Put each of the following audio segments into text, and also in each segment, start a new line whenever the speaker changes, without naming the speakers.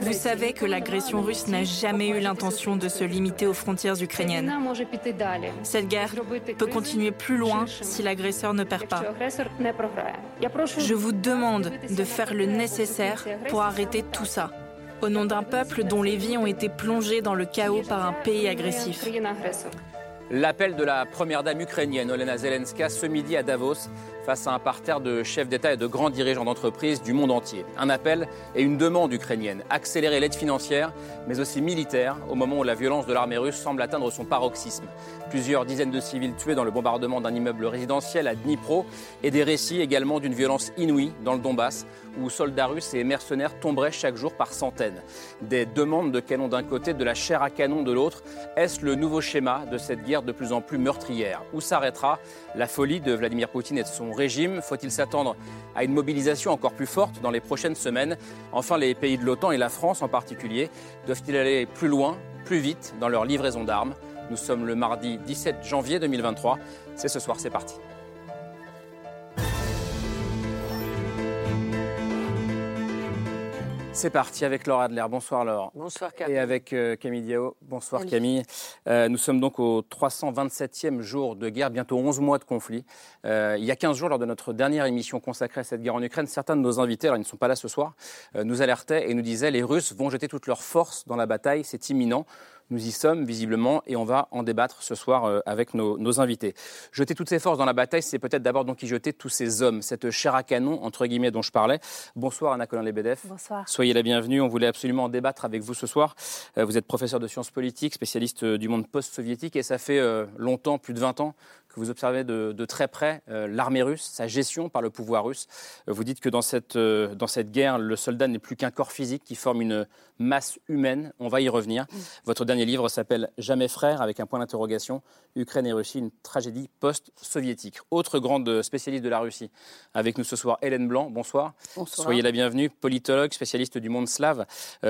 Vous savez que l'agression russe n'a jamais eu l'intention de se limiter aux frontières ukrainiennes. Cette guerre peut continuer plus loin si l'agresseur ne perd pas. Je vous demande de faire le nécessaire pour arrêter tout ça, au nom d'un peuple dont les vies ont été plongées dans le chaos par un pays agressif.
L'appel de la première dame ukrainienne, Olena Zelenska, ce midi à Davos, face à un parterre de chefs d'État et de grands dirigeants d'entreprises du monde entier. Un appel et une demande ukrainienne, accélérer l'aide financière, mais aussi militaire, au moment où la violence de l'armée russe semble atteindre son paroxysme. Plusieurs dizaines de civils tués dans le bombardement d'un immeuble résidentiel à Dnipro, et des récits également d'une violence inouïe dans le Donbass, où soldats russes et mercenaires tomberaient chaque jour par centaines. Des demandes de canon d'un côté, de la chair à canon de l'autre. Est-ce le nouveau schéma de cette guerre de plus en plus meurtrière? Où s'arrêtera la folie de Vladimir Poutine et de son régime Faut-il s'attendre à une mobilisation encore plus forte dans les prochaines semaines? Enfin, les pays de l'OTAN et la France en particulier doivent-ils aller plus loin, plus vite dans leur livraison d'armes? Nous sommes le mardi 17 janvier 2023. C'est ce soir, c'est parti. C'est parti avec Laure Adler. Bonsoir Laure.
Bonsoir Camille.
Et avec euh, Camille Diao. Bonsoir Camille. Euh, nous sommes donc au 327e jour de guerre, bientôt 11 mois de conflit. Euh, il y a 15 jours, lors de notre dernière émission consacrée à cette guerre en Ukraine, certains de nos invités, alors ils ne sont pas là ce soir, nous alertaient et nous disaient les Russes vont jeter toutes leurs forces dans la bataille, c'est imminent. Nous y sommes visiblement et on va en débattre ce soir euh, avec nos, invités. Jeter toutes ces forces dans la bataille, c'est peut-être d'abord donc y jeter tous ces hommes, cette chair à canon entre guillemets dont je parlais. Bonsoir Anna Colin Lebedev.
Bonsoir.
Soyez la bienvenue. On voulait absolument en débattre avec vous ce soir. Euh, vous êtes professeur de sciences politiques, spécialiste euh, du monde post-soviétique et ça fait longtemps, plus de 20 ans, vous observez de, très près euh, l'armée russe, sa gestion par le pouvoir russe. Euh, vous dites que dans cette, euh, dans cette guerre, le soldat n'est plus qu'un corps physique qui forme une masse humaine. On va y revenir. Mm. Votre dernier livre s'appelle Jamais frère, avec un point d'interrogation. Ukraine et Russie, une tragédie post-soviétique. Autre grande spécialiste de la Russie, avec nous ce soir, Hélène Blanc. Bonsoir.
Bonsoir.
Soyez la bienvenue, politologue, spécialiste du monde slave.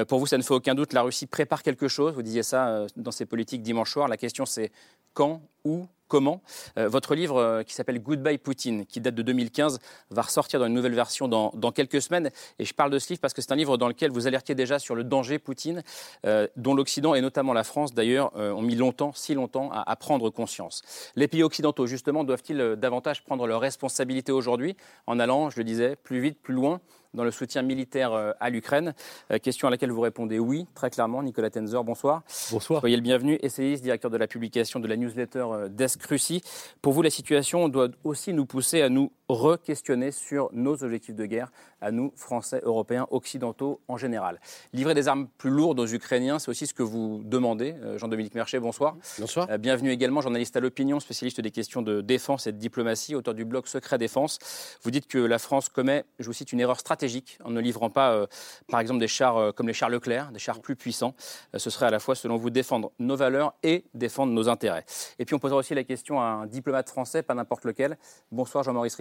pour vous, ça ne fait aucun doute, la Russie prépare quelque chose. Vous disiez ça dans ses politiques dimanche soir. La question, c'est quand, où, comment. Euh, votre livre euh, qui s'appelle Goodbye Poutine, qui date de 2015, va ressortir dans une nouvelle version dans, quelques semaines. Et je parle de ce livre parce que c'est un livre dans lequel vous alertiez déjà sur le danger Poutine, euh, dont l'Occident et notamment la France d'ailleurs ont mis longtemps, si longtemps, à, à, prendre conscience. Les pays occidentaux, justement, doivent-ils davantage prendre leurs responsabilités aujourd'hui en allant, je le disais, plus vite, plus loin dans le soutien militaire euh, à l'Ukraine. Euh, question à laquelle vous répondez oui, très clairement. Nicolas Tenzer, bonsoir.
Bonsoir.
Soyez le bienvenu, essayiste, directeur de la publication de la newsletter euh, Desk Russie. Pour vous, la situation doit aussi nous pousser à nous re-questionner sur nos objectifs de guerre, à nous, Français, Européens, Occidentaux en général. Livrer des armes plus lourdes aux Ukrainiens, c'est aussi ce que vous demandez. Jean-Dominique Merchet, bonsoir.
Bonsoir.
bienvenue également, journaliste à l'opinion, spécialiste des questions de défense et de diplomatie, auteur du blog Secret Défense. Vous dites que la France commet, je vous cite, une erreur stratégique en ne livrant pas, euh, par exemple, des chars euh, comme les chars Leclerc, des chars plus puissants. Euh, ce serait à la fois, selon vous, défendre nos valeurs et défendre nos intérêts. Et puis on posera aussi la question à un diplomate français, pas n'importe lequel. Bonsoir Jean-Maurice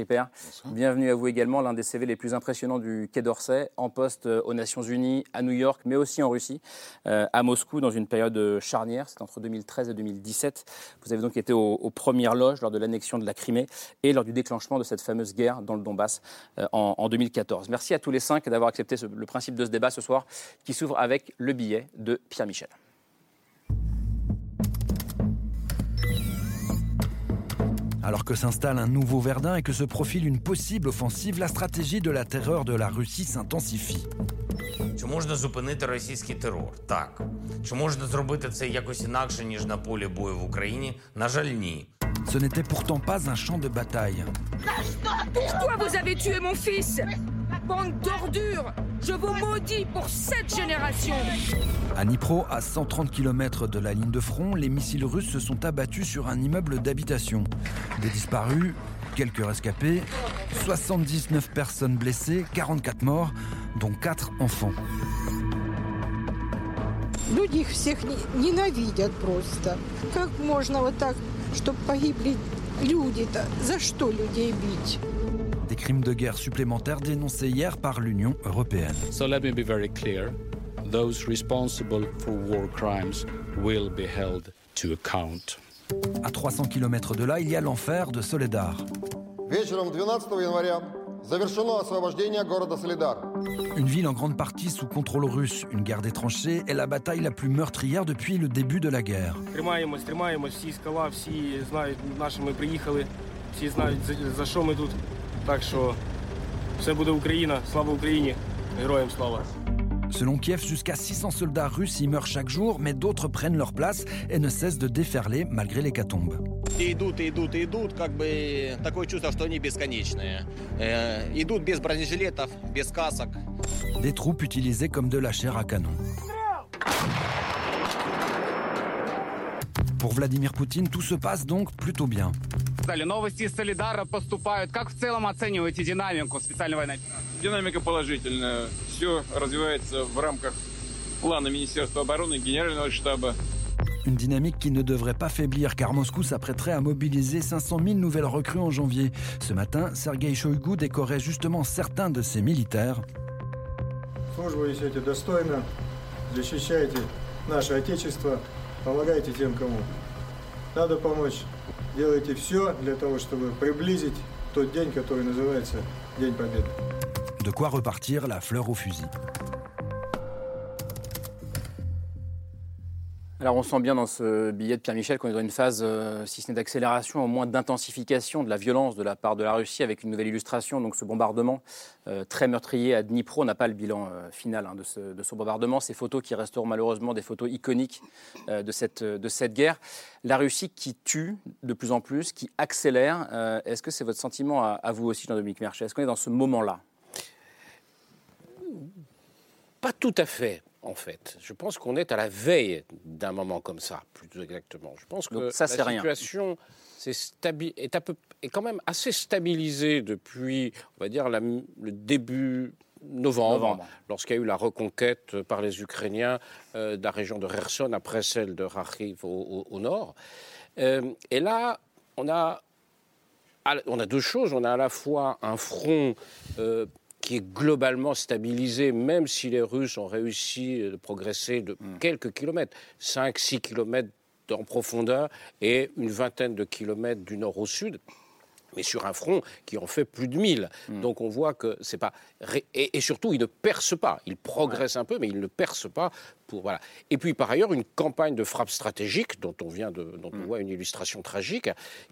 Bienvenue à vous également, l'un des CV les plus impressionnants du Quai d'Orsay, en poste aux Nations Unies, à New York, mais aussi en Russie, à Moscou, dans une période charnière, c'est entre 2013 et 2017. Vous avez donc été aux, premières loges lors de l'annexion de la Crimée et lors du déclenchement de cette fameuse guerre dans le Donbass en, en 2014. Merci à tous les cinq d'avoir accepté le principe de ce débat ce soir, qui s'ouvre avec le billet de Pierre Michel.
Alors que s'installe un nouveau Verdun et que se profile une possible offensive, la stratégie de la terreur de la Russie s'intensifie.
Чи можна зупинити російський терор? Так. Чи можна зробити це якось інакше, ніж на полі бою в Україні? На жаль, ні.
Ce n'était pourtant pas un champ de bataille.
Pourquoi vous avez tué mon fils Bande d'ordures Je vous maudis pour cette génération
À Dnipro, à 130 km de la ligne de front, les missiles russes se sont abattus sur un immeuble d'habitation. Des disparus, quelques rescapés, 79 personnes blessées, 44 morts, dont 4 enfants.
Люди их всех ненавидят просто. Как можно вот так, чтобы погибли люди-то? За что людей бить?
Des crimes de guerre supplémentaires dénoncés hier par l'Union européenne.
So
À 300 km de là, il y a l'enfer de Soledar. Une ville en grande partie sous contrôle russe, une guerre des tranchées et la bataille la plus meurtrière depuis le début de la guerre.
Тримаємось, тримаємось, всі скала, всі знають, наші ми приїхали, всі знають, за, за що ми тут. Так що все буде Україна, слава Україні, героям слава.
Selon Kiev, jusqu'à 600 soldats russes y meurent chaque jour, mais d'autres prennent leur place et ne cessent de déferler malgré l'hécatombe.
И идут, и идут, и идут, как бы такое чувство, что они бесконечные. Э, идут без бронежилетов, без касок.
Des troupes utilisées comme de la chair à canon. Pour Vladimir Poutine, tout se passe donc plutôt bien.
Новости из Солидара поступают. Как в целом оцениваете динамику специальной военной
Динамика положительная. Все развивается в рамках плана Министерства обороны, Генерального штаба.
Une dynamique qui ne devrait pas faiblir car Moscou s'apprêterait à mobiliser 500 000 nouvelles recrues en janvier. Ce matin, Sergei Shoigu décorait justement certains de ses militaires.
Службу несете достойно, защищаете наше Отечество, помогайте тем, кому надо помочь. Делайте все для того, чтобы приблизить тот день, который называется День Победы.
De quoi repartir la fleur au fusil.
Alors on sent bien dans ce billet de Pierre Michel qu'on est dans une phase, euh, si ce n'est d'accélération, au moins d'intensification de la violence de la part de la Russie, avec une nouvelle illustration, donc ce bombardement euh, très meurtrier à Dnipro. On n'a pas le bilan euh, final hein, de, ce, de, ce, bombardement, ces photos qui resteront malheureusement des photos iconiques de, cette, guerre. La Russie qui tue de plus en plus, qui accélère. Est-ce que c'est votre sentiment à, à vous aussi, Jean-Dominique Merchet Est-ce qu'on est dans ce moment-là?
Pas tout à fait en fait. Je pense qu'on est à la veille d'un moment comme ça, plus exactement. Je pense que
ça,
la
rien.
situation est, peu, est, quand même assez stabilisée depuis, on va dire, la, le début novembre,
novembre.
lorsqu'il y a eu la reconquête par les Ukrainiens euh, de la région de Kherson après celle de Kharkiv au, au, au nord. Euh, et là, on a, on a deux choses. On a à la fois un front euh, qui est globalement stabilisé, même si les Russes ont réussi de progresser de
Hmm.
quelques kilomètres, 5-6 kilomètres en profondeur et une vingtaine de kilomètres du nord au sud mais sur un front qui en fait plus de 1000.
Hmm.
Donc on voit que c'est pas et, et, surtout il ne perce pas. Il progresse ouais. un peu, mais il ne perce pas. Pour voilà. Et puis par ailleurs une campagne de frappe stratégique dont on vient de dont
Hmm.
on voit une illustration tragique,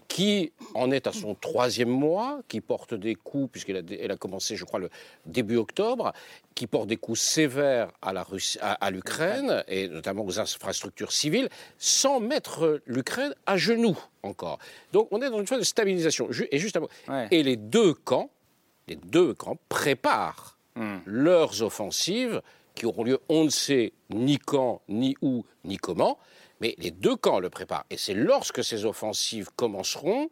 qui en est à son troisième mois, qui porte des coups puisqu'elle a, elle a commencé, je crois, le début octobre, qui porte des coups sévères à la Russie, à, à l'Ukraine et notamment aux infrastructures civiles, sans mettre l'Ukraine à genoux encore. Donc on est dans une phase de stabilisation. Et
ouais.
et les deux camps, les deux camps préparent mm. leurs offensives qui auront lieu, on ne sait ni quand, ni où, ni comment, mais les deux camps le préparent. Et c'est lorsque ces offensives commenceront,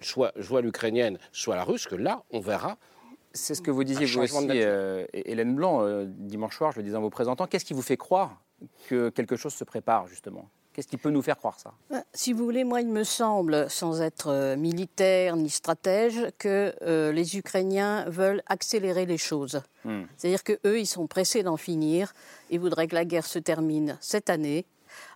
soit, soit l'ukrainienne, soit la russe, que là, on verra
c'est ce que vous disiez vous aussi, euh, Hélène Blanc, euh, dimanche soir, je le disais en vous présentant. Qu'est-ce qui vous fait croire que quelque chose se prépare, justement? Qu'est-ce qui peut nous faire croire ça?
Si vous voulez, moi, il me semble, sans être euh, militaire ni stratège, que euh, les Ukrainiens veulent accélérer les choses. Hmm. C'est-à-dire qu'eux, ils sont pressés d'en finir. Ils voudraient que la guerre se termine cette année.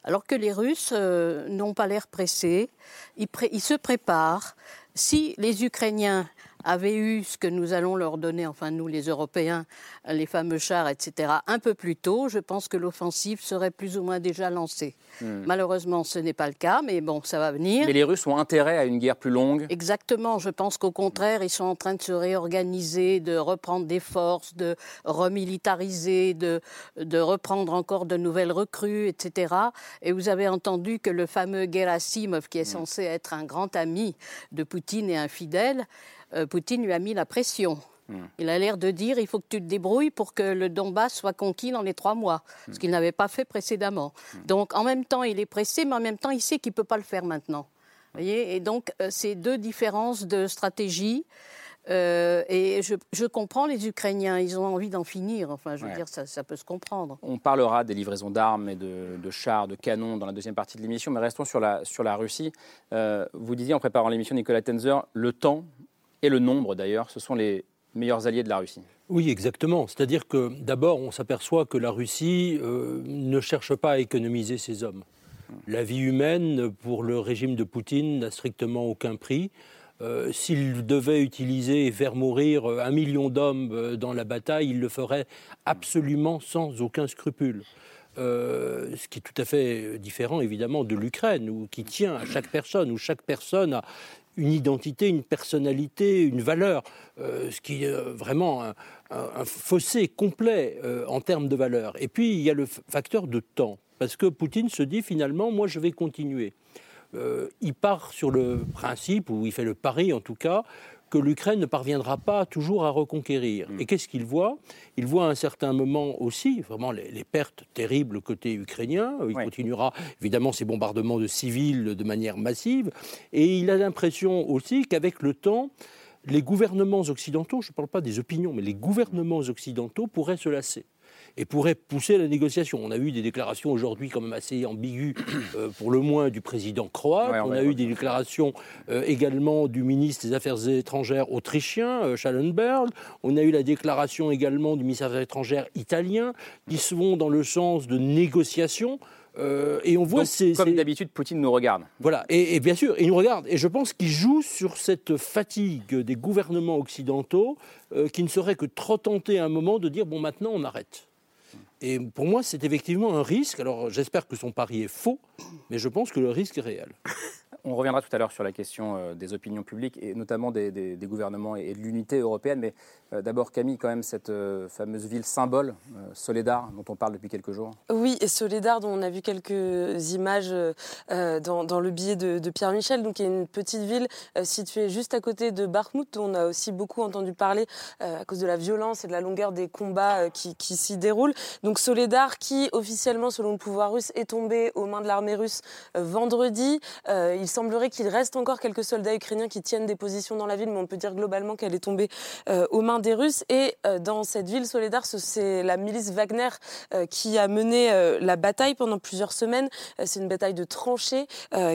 Alors que les Russes euh, n'ont pas l'air pressés. Ils, pré ils se préparent. Si les Ukrainiens avaient eu ce que nous allons leur donner, enfin nous les Européens, les fameux chars, etc., un peu plus tôt, je pense que l'offensive serait plus ou moins déjà lancée. Hmm. Malheureusement, ce n'est pas le cas, mais bon, ça va venir.
Mais les Russes ont intérêt à une guerre plus longue
Exactement, je pense qu'au contraire, ils sont en train de se réorganiser, de reprendre des forces, de remilitariser, de, de reprendre encore de nouvelles recrues, etc. Et vous avez entendu que le fameux Gerasimov, qui est
Hmm.
censé être un grand ami de Poutine et un fidèle, euh, Poutine lui a mis la pression. Mmh. Il a l'air de dire il faut que tu te débrouilles pour que le Donbass soit conquis dans les trois mois, mmh. ce qu'il n'avait pas fait précédemment. Mmh. Donc en même temps, il est pressé, mais en même temps, il sait qu'il ne peut pas le faire maintenant. Voyez Et donc, euh, c'est deux différences de stratégie. Euh, et je, comprends les Ukrainiens, ils ont envie d'en finir. Enfin, je veux dire, ça, peut se comprendre.
On parlera des livraisons d'armes et de, chars, de canons dans la deuxième partie de l'émission, mais restons sur la, sur la Russie. Euh, vous disiez en préparant l'émission, Nicolas Tenzer, le temps et le nombre d'ailleurs, ce sont les meilleurs alliés de la Russie.
Oui, exactement. C'est-à-dire que d'abord, on s'aperçoit que la Russie euh, ne cherche pas à économiser ses hommes. La vie humaine, pour le régime de Poutine, n'a strictement aucun prix. Euh, s'il devait utiliser et faire mourir euh, un million d'hommes dans la bataille, il le ferait absolument sans aucun scrupule. ce qui est tout à fait différent évidemment de l'Ukraine, qui tient à chaque personne, où chaque personne a une identité, une personnalité, une valeur, ce qui est vraiment un, fossé complet en termes de valeur. Et puis il y a le facteur de temps, parce que Poutine se dit finalement, moi je vais continuer. Euh, il part sur le principe, ou il fait le pari en tout cas, que l'Ukraine ne parviendra pas toujours à reconquérir. Mm. Et qu'est-ce qu'il voit? Il voit à un certain moment aussi vraiment les, pertes terribles côté ukrainien. Il continuera évidemment ces bombardements de civils de manière massive. Et il a l'impression aussi qu'avec le temps, les gouvernements occidentaux, je ne parle pas des opinions, mais les gouvernements occidentaux pourraient se lasser et pourrait pousser la négociation. On a eu des déclarations aujourd'hui quand même assez ambiguës, euh, pour le moins, du président croate. on, a eu des déclarations euh, également du ministre des Affaires étrangères autrichien, euh, Schallenberg. On a eu la déclaration également du ministre des Affaires étrangères italien, qui se vont dans le sens de négociation. et on voit
comme d'habitude, Poutine nous regarde.
Voilà, et, et, bien sûr, il nous regarde. Et je pense qu'il joue sur cette fatigue des gouvernements occidentaux, qui ne serait que trop tentés à un moment de dire bon, maintenant on arrête. Et pour moi, c'est effectivement un risque. Alors j'espère que son pari est faux, mais je pense que le risque est réel.
On reviendra tout à l'heure sur la question euh, des opinions publiques et notamment des, gouvernements et de l'unité européenne. Mais euh, d'abord, Camille, quand même, cette euh, fameuse ville symbole, Soledar, dont on parle depuis quelques jours.
Oui, et Soledar, dont on a vu quelques images dans, le billet de, Pierre Michel, donc qui est une petite ville située juste à côté de Bakhmut, dont on a aussi beaucoup entendu parler à cause de la violence et de la longueur des combats qui, s'y déroulent. Donc Soledar, qui officiellement, selon le pouvoir russe, est tombé aux mains de l'armée russe vendredi. Semblerait qu'il reste encore quelques soldats ukrainiens qui tiennent des positions dans la ville, mais on peut dire globalement qu'elle est tombée euh, aux mains des Russes. Et euh, dans cette ville, Soledar, c'est la milice Wagner euh, qui a mené la bataille pendant plusieurs semaines. c'est une bataille de tranchées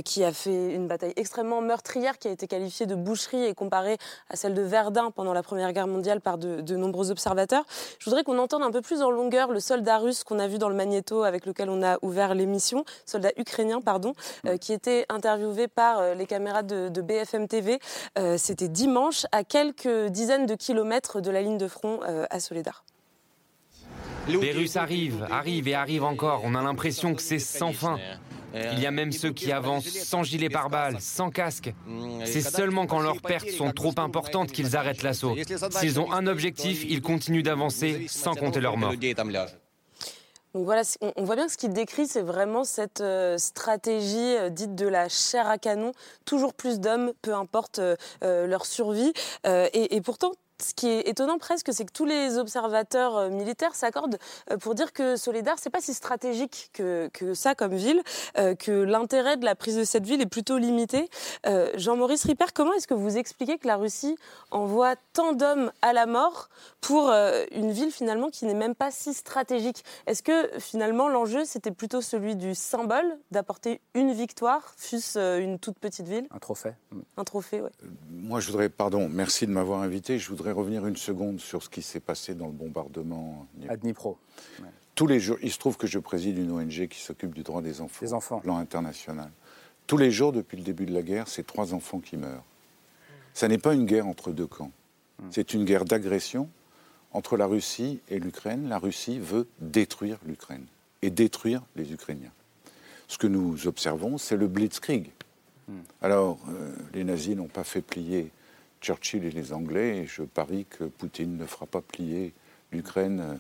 qui a fait une bataille extrêmement meurtrière, qui a été qualifiée de boucherie et comparée à celle de Verdun pendant la Première Guerre mondiale par de, de nombreux observateurs. Je voudrais qu'on entende un peu plus en longueur le soldat russe qu'on a vu dans le magnéto avec lequel on a ouvert l'émission, soldat ukrainien, pardon, qui était interviewé par euh, les caméras de, BFM TV. Euh, c'était dimanche, à quelques dizaines de kilomètres de la ligne de front euh, à Soledar.
Les Russes arrivent, arrivent et arrivent encore. On a l'impression que c'est sans fin. Il y a même ceux qui avancent sans gilet pare-balles, sans casque. C'est seulement quand leurs pertes sont trop importantes qu'ils arrêtent l'assaut. S'ils ont un objectif, ils continuent d'avancer sans compter leurs morts.
Donc voilà, on, voit bien ce qu'il décrit, c'est vraiment cette euh, stratégie euh, dite de la chair à canon, toujours plus d'hommes, peu importe euh, leur survie. Et, pourtant, ce qui est étonnant presque, c'est que tous les observateurs euh, militaires s'accordent euh, pour dire que Soledar, c'est pas si stratégique que, que ça comme ville, euh, que l'intérêt de la prise de cette ville est plutôt limité. Jean-Maurice Ripper, comment est-ce que vous expliquez que la Russie envoie tant d'hommes à la mort pour une ville finalement qui n'est même pas si stratégique? Est-ce que finalement l'enjeu c'était plutôt celui du symbole, d'apporter une victoire, fût-ce une toute petite ville?
Un trophée.
Un trophée, oui.
moi je voudrais, pardon, merci de m'avoir invité, je voudrais revenir une seconde sur ce qui s'est passé dans le bombardement
à Dnipro.
Tous les jours, il se trouve que je préside une ONG qui s'occupe du droit des enfants,
des enfants.
plan international. Tous les jours, depuis le début de la guerre, c'est trois enfants qui meurent. Ça n'est pas une guerre entre deux camps. Hmm. C'est une guerre d'agression entre la Russie et l'Ukraine. La Russie veut détruire l'Ukraine et détruire les Ukrainiens. Ce que nous observons, c'est le blitzkrieg. Hmm. Alors, euh, les nazis n'ont pas fait plier Churchill et les Anglais, et je parie que Poutine ne fera pas plier l'Ukraine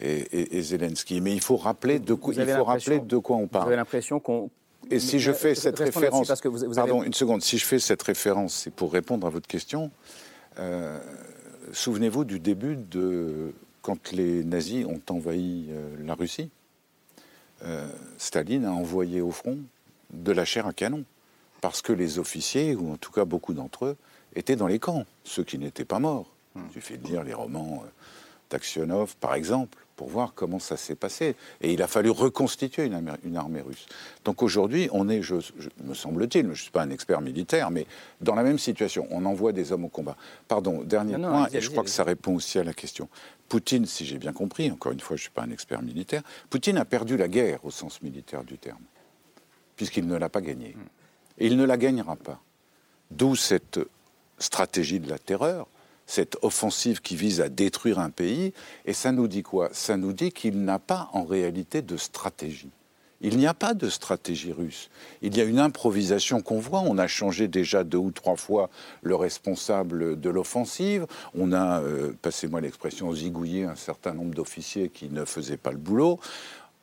et, Zelensky. Mais il faut rappeler de, quoi, il faut rappeler de quoi on parle. Vous
avez l'impression qu'on
et si je fais cette référence, parce que vous, pardon, une seconde, si je fais cette référence, c'est pour répondre à votre question. Euh, souvenez-vous du début de quand les nazis ont envahi euh, la Russie. Euh, Staline a envoyé au front de la chair à canon parce que les officiers, ou en tout cas beaucoup d'entre eux, étaient dans les camps, ceux qui n'étaient pas morts. Il suffit de lire les romans euh, d'Aksionov, par exemple, pour voir comment ça s'est passé. Et il a fallu reconstituer une, armée russe. Donc aujourd'hui, on est, je, me semble-t-il, je ne suis pas un expert militaire, mais dans la même situation. On envoie des hommes au combat. Pardon, dernier point, et je crois que ça répond aussi à la question. Poutine, si j'ai bien compris, encore une fois, je ne suis pas un expert militaire, Poutine a perdu la guerre au sens militaire du terme, puisqu'il ne l'a pas gagnée. Et il ne la gagnera pas. D'où cette stratégie de la terreur, cette offensive qui vise à détruire un pays. Et ça nous dit quoi? Ça nous dit qu'il n'a pas en réalité de stratégie. Il n'y a pas de stratégie russe. Il y a une improvisation qu'on voit. On a changé déjà deux ou trois fois le responsable de l'offensive. On a, euh, passez-moi l'expression, zigouillé un certain nombre d'officiers qui ne faisaient pas le boulot.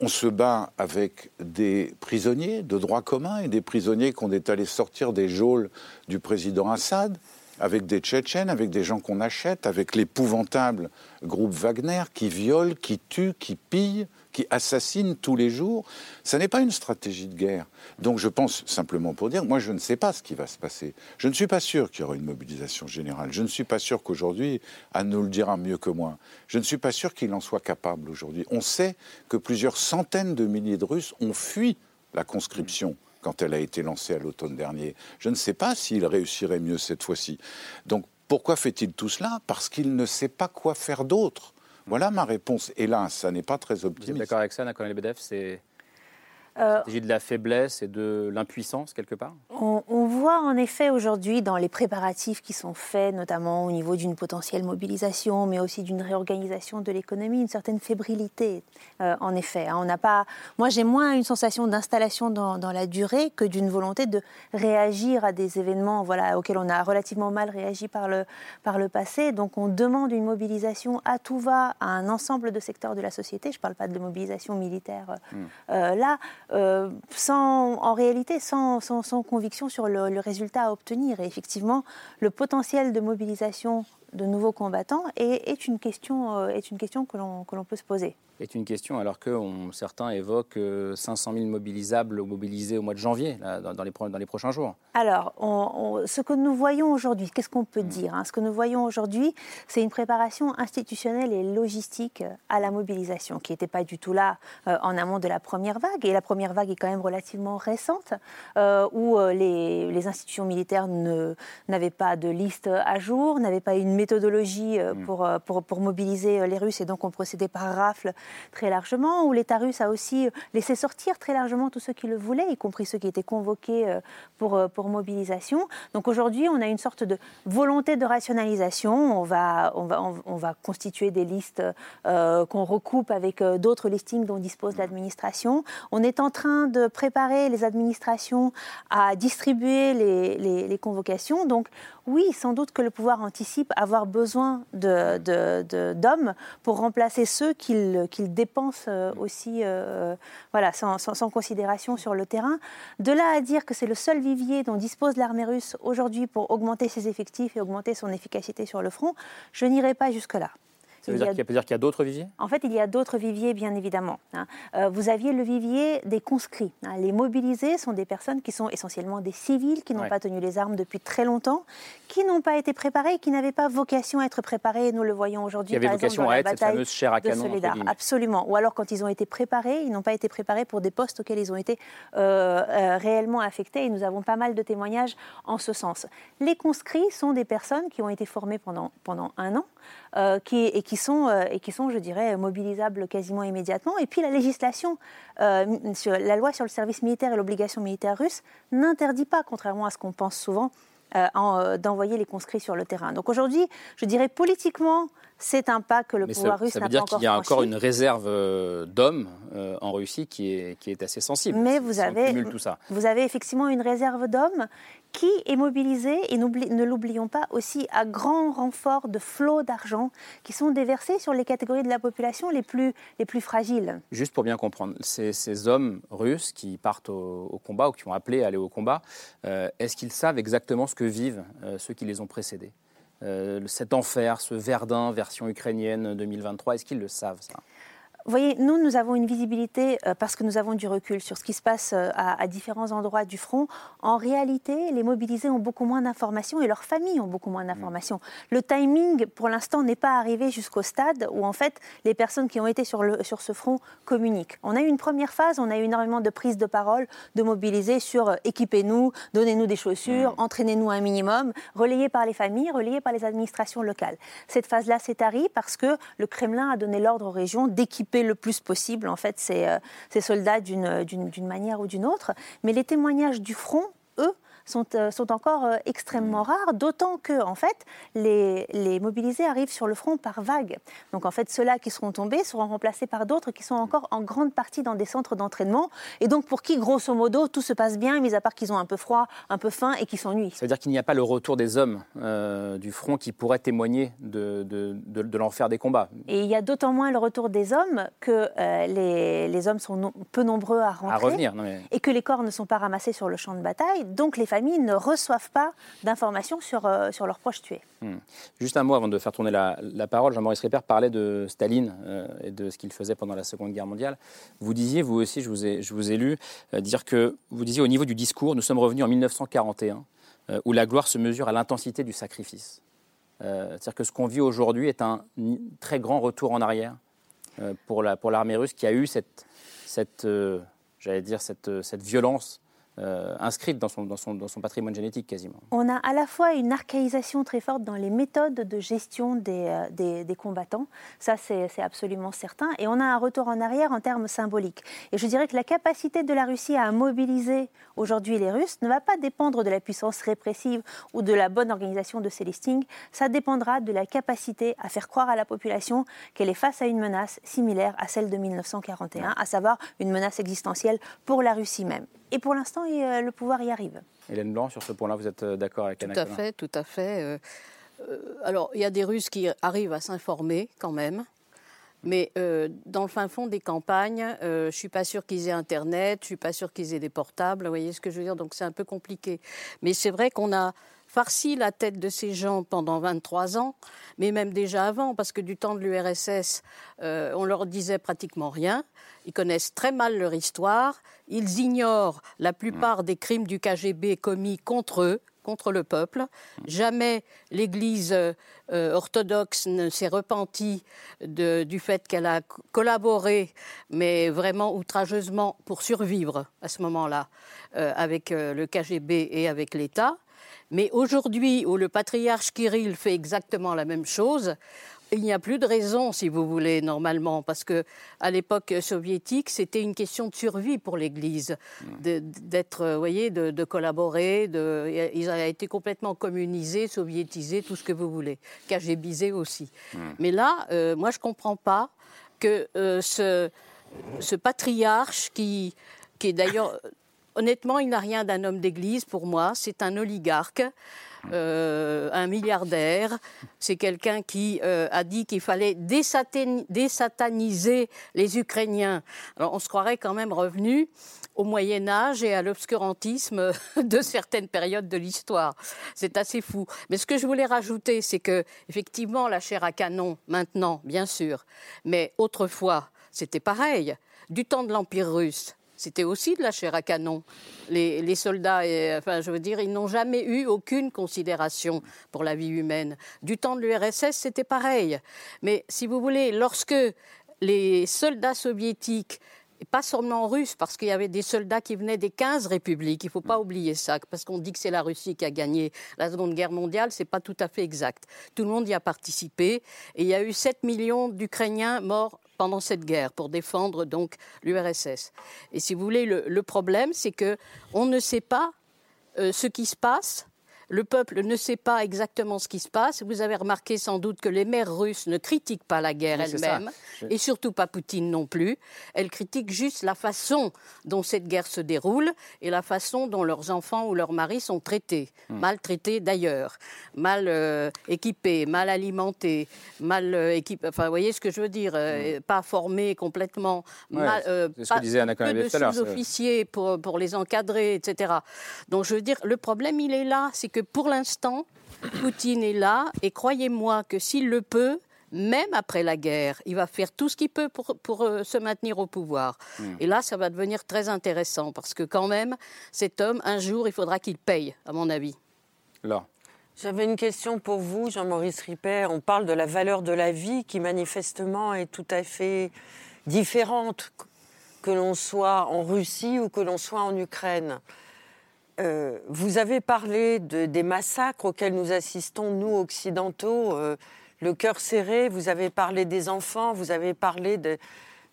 On se bat avec des prisonniers de droit commun et des prisonniers qu'on est allé sortir des geôles du président Assad avec des Tchétchènes, avec des gens qu'on achète, avec l'épouvantable groupe Wagner qui viole, qui tue, qui pille, qui assassine tous les jours. Ça n'est pas une stratégie de guerre. Donc je pense simplement pour dire, moi je ne sais pas ce qui va se passer. Je ne suis pas sûr qu'il y aura une mobilisation générale. Je ne suis pas sûr qu'aujourd'hui, Anne nous le dira mieux que moi, je ne suis pas sûr qu'il en soit capable aujourd'hui. On sait que plusieurs centaines de milliers de Russes ont fui la conscription quand elle a été lancée à l'automne dernier. Je ne sais pas s'il réussirait mieux cette fois-ci. Donc pourquoi fait-il tout cela? Parce qu'il ne sait pas quoi faire d'autre. Voilà ma réponse. Là, ça n'est pas très optimiste.
D'accord avec ça, Nakola Lebedev C'est euh, stratégie de la faiblesse et de l'impuissance quelque part
on, voit en effet aujourd'hui dans les préparatifs qui sont faits, notamment au niveau d'une potentielle mobilisation, mais aussi d'une réorganisation de l'économie, une certaine fébrilité. Euh, en effet, hein. on n'a pas. Moi, j'ai moins une sensation d'installation dans, la durée que d'une volonté de réagir à des événements, voilà, auxquels on a relativement mal réagi par le par le passé. Donc, on demande une mobilisation à tout va à un ensemble de secteurs de la société. Je ne parle pas de mobilisation militaire euh, hmm. là. Euh, sans, en réalité sans, sans, conviction sur le, le, résultat à obtenir. Et effectivement, le potentiel de mobilisation de nouveaux combattants est, est une, question, euh, est une question que l'on peut se poser
est une question, alors que certains évoquent 500 euh, 000 mobilisables mobilisés au mois de janvier, dans, les, dans, les, prochains jours.
Alors, ce que nous voyons aujourd'hui, qu'est-ce qu'on peut hmm. dire hein? Ce que nous voyons aujourd'hui, c'est une préparation institutionnelle et logistique à la mobilisation, qui n'était pas du tout là euh, en amont de la première vague. Et la première vague est quand même relativement récente, euh, où les, les, institutions militaires n'avaient pas de liste à jour, n'avaient pas une méthodologie hmm. pour, pour, pour mobiliser les Russes, et donc on procédait par rafle très largement, où l'État russe a aussi laissé sortir très largement tous ceux qui le voulaient, y compris ceux qui étaient convoqués euh, pour, euh, pour mobilisation. Donc aujourd'hui, on a une sorte de volonté de rationalisation. On va, on va, on va constituer des listes euh, qu'on recoupe avec d'autres listings dont dispose l'administration. On est en train de préparer les administrations à distribuer les, les, les convocations. Donc oui, sans doute que le pouvoir anticipe avoir besoin d'hommes pour remplacer ceux qu'il dépense euh, aussi euh, voilà, sans, considération sur le terrain. De là à dire que c'est le seul vivier dont dispose l'armée russe aujourd'hui pour augmenter ses effectifs et augmenter son efficacité sur le front, je n'irai pas jusque-là.
Ça veut dire qu'il y a, d'autres viviers?
En fait, il y a d'autres viviers, bien évidemment. Hein. Euh, vous aviez le vivier des conscrits. Hein. Les mobilisés sont des personnes qui sont essentiellement des civils, qui n'ont pas tenu les armes depuis très longtemps, qui n'ont pas été préparés, qui n'avaient pas vocation à être préparés. Nous le voyons aujourd'hui.
Avaient vocation à être cette fameuse chair à canon.
Absolument. Ou alors, quand ils ont été préparés, ils n'ont pas été préparés pour des postes auxquels ils ont été euh, euh, réellement affectés. Et nous avons pas mal de témoignages en ce sens. Les conscrits sont des personnes qui ont été formées pendant, pendant un an qui, et qui sont, euh, et qui sont, je dirais, mobilisables quasiment immédiatement. Et puis la législation, euh, sur, la loi sur le service militaire et l'obligation militaire russe n'interdit pas, contrairement à ce qu'on pense souvent, euh, d'envoyer les conscrits sur le terrain. Donc aujourd'hui, je dirais politiquement, c'est un pas que le pouvoir russe n'a
pas encore Ça veut dire
qu'il
y a encore une réserve d'hommes en Russie qui est, qui est assez sensible.
Mais vous avez, tout ça. vous avez effectivement une réserve d'hommes qui est mobilisé, et ne l'oublions pas, aussi à grand renfort de flots d'argent qui sont déversés sur les catégories de la population les plus, les plus fragiles.
Juste pour bien comprendre, ces, ces hommes russes qui partent au, combat ou qui ont appelé à aller au combat, euh, est-ce qu'ils savent exactement ce que vivent euh, ceux qui les ont précédés? Euh, Cet enfer, ce Verdun version ukrainienne 2023, est-ce qu'ils le savent ça?
Vous voyez, nous, nous avons une visibilité euh, parce que nous avons du recul sur ce qui se passe euh, à, différents endroits du front. En réalité, les mobilisés ont beaucoup moins d'informations et leurs familles ont beaucoup moins d'informations. Le timing, pour l'instant, n'est pas arrivé jusqu'au stade où, en fait, les personnes qui ont été sur, le, sur ce front communiquent. On a eu une première phase, on a eu énormément de prises de parole, de mobilisés sur euh, équipez-nous, donnez-nous des chaussures, entraînez-nous un minimum, relayées par les familles, relayées par les administrations locales. Cette phase-là s'est tarie parce que le Kremlin a donné l'ordre aux régions d'équiper le plus possible en fait ces, euh, ces soldats d'une manière ou d'une autre. Mais les témoignages du front, eux, sont, euh, sont encore euh, extrêmement mm. rares, d'autant que en fait, les, les, mobilisés arrivent sur le front par vagues. Donc en fait, ceux-là qui seront tombés seront remplacés par d'autres qui sont encore en grande partie dans des centres d'entraînement, et donc pour qui, grosso modo, tout se passe bien, mis à part qu'ils ont un peu froid, un peu faim et qu'ils s'ennuient.
Ça veut dire qu'il n'y a pas le retour des hommes euh, du front qui pourraient témoigner de, de, de, l'enfer des combats.
Et il y a d'autant moins le retour des hommes que les, les, hommes sont peu nombreux à rentrer.
À revenir,
Et que les corps ne sont pas ramassés sur le champ de bataille. Donc les ne reçoivent pas d'informations sur, euh, sur leurs proches tués.
Hmm. Juste un mot avant de faire tourner la, parole. Jean-Maurice Ripper parlait de Staline euh, et de ce qu'il faisait pendant la Seconde Guerre mondiale. Vous disiez, vous aussi, je vous ai, je vous ai lu, euh, dire que vous disiez au niveau du discours, nous sommes revenus en 1941, où la gloire se mesure à l'intensité du sacrifice. C'est-à-dire que ce qu'on vit aujourd'hui est un très grand retour en arrière pour l'armée pour russe qui a eu cette, cette j'allais dire, cette, cette violence euh, inscrite dans son, dans, son, dans son, patrimoine génétique quasiment.
On a à la fois une archaïsation très forte dans les méthodes de gestion des, euh, des, des combattants, ça c'est absolument certain, et on a un retour en arrière en termes symboliques. Et je dirais que la capacité de la Russie à mobiliser aujourd'hui les Russes ne va pas dépendre de la puissance répressive ou de la bonne organisation de ces listings, ça dépendra de la capacité à faire croire à la population qu'elle est face à une menace similaire à celle de 1941, à savoir une menace existentielle pour la Russie même. Et pour l'instant, euh, le pouvoir y arrive.
Hélène Blanc, sur ce point-là, vous êtes euh, d'accord avec Anna
Tout à fait, tout à fait. Euh, alors, il y a des Russes qui arrivent à s'informer quand même. Mais dans le fin fond des campagnes, je ne suis pas sûre qu'ils aient Internet, je ne suis pas sûre qu'ils aient des portables, vous voyez ce que je veux dire Donc c'est un peu compliqué. Mais c'est vrai qu'on a farci la tête de ces gens pendant 23 ans, mais même déjà avant, parce que du temps de l'URSS, on leur disait pratiquement rien. Ils connaissent très mal leur histoire. Ils ignorent la plupart des crimes du KGB commis contre eux, contre le peuple. Jamais l'Église euh, orthodoxe ne s'est repentie du fait qu'elle a collaboré, mais vraiment outrageusement, pour survivre à ce moment-là euh, avec euh, le KGB et avec l'État. Mais aujourd'hui, où le patriarche Kirill fait exactement la même chose, il n'y a plus de raison, si vous voulez, normalement, parce que à l'époque soviétique, c'était une question de survie pour l'Église, d'être, vous voyez, de, collaborer. De, ils ont été complètement communisés, soviétisés, tout ce que vous voulez, KGBisés aussi. Mais là, euh, moi, je ne comprends pas que euh, ce, ce patriarche qui, qui est d'ailleurs, honnêtement, il n'a rien d'un homme d'Église pour moi, c'est un oligarque. Euh, un milliardaire. C'est quelqu'un qui euh, a dit qu'il fallait désataniser les Ukrainiens. Alors on se croirait quand même revenu au Moyen Âge et à l'obscurantisme de certaines périodes de l'histoire. C'est assez fou. Mais ce que je voulais rajouter, c'est que effectivement la chair à canon maintenant, bien sûr, mais autrefois c'était pareil. Du temps de l'Empire russe, c'était aussi de la chair à canon. Les, soldats, enfin, je veux dire, ils n'ont jamais eu aucune considération pour la vie humaine. Du temps de l'URSS, c'était pareil. Mais si vous voulez, lorsque les soldats soviétiques et pas seulement russes, parce qu'il y avait des soldats qui venaient des 15 républiques. Il ne faut pas oublier ça, parce qu'on dit que c'est la Russie qui a gagné la Seconde Guerre mondiale. Ce n'est pas tout à fait exact. Tout le monde y a participé. Et il y a eu 7 millions d'Ukrainiens morts pendant cette guerre pour défendre donc l'URSS. Et si vous voulez, le, problème, c'est que on ne sait pas euh, ce qui se passe le peuple ne sait pas exactement ce qui se passe. Vous avez remarqué sans doute que les mères russes ne critiquent pas la guerre elle-même, et surtout pas Poutine non plus. Elles critiquent juste la façon dont cette guerre se déroule et la façon dont leurs enfants ou leurs maris sont traités, hmm. mal traités d'ailleurs, mal euh, équipés, mal alimentés, mal euh, équipés. Enfin, vous voyez ce que je veux dire euh, hmm. Pas formés complètement,
mal, ce que disait Anna de
sous-officiers pour, pour les encadrer, etc. Donc je veux dire, le problème il est là, c'est que pour l'instant, Poutine est là et croyez-moi que s'il le peut, même après la guerre, il va faire tout ce qu'il peut pour, pour euh, se maintenir au pouvoir. Hmm. Et là, ça va devenir très intéressant parce que quand même, cet homme, un jour, il faudra qu'il paye, à mon avis.
Là.
J'avais une question pour vous, Jean-Maurice Ripper. On parle de la valeur de la vie qui manifestement est tout à fait différente que l'on soit en Russie ou que l'on soit en Ukraine. Euh, vous avez parlé de, des massacres auxquels nous assistons, nous, occidentaux, euh, le cœur serré. Vous avez parlé des enfants, vous avez parlé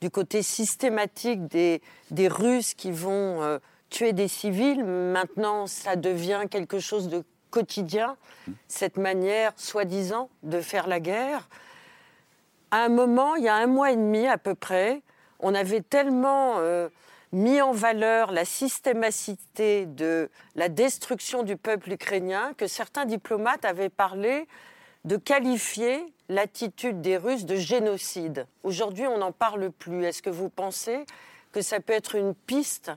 du côté systématique des, Russes qui vont euh, tuer des civils. Maintenant, ça devient quelque chose de quotidien, cette manière, soi-disant, de faire la guerre. À un moment, il y a un mois et demi à peu près, on avait tellement mis en valeur la systématicité de la destruction du peuple ukrainien que certains diplomates avaient parlé de qualifier l'attitude des Russes de génocide. Aujourd'hui, on n'en parle plus. Est-ce que vous pensez que ça peut être une piste?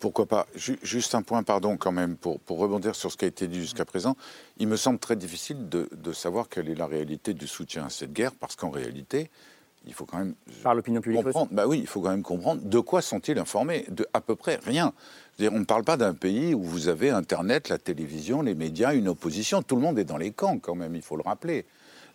Pourquoi pas? Juste un point, pardon, quand même, pour, pour, rebondir sur ce qui a été dit jusqu'à présent. Il me semble très difficile de, de, savoir quelle est la réalité du soutien à cette guerre, parce qu'en réalité, il faut quand même
Par l'opinion publique
comprendre. Bah oui, il faut quand même comprendre de quoi sont-ils informés De à peu près rien. on ne parle pas d'un pays où vous avez Internet, la télévision, les médias, une opposition. Tout le monde est dans les camps, quand même. Il faut le rappeler.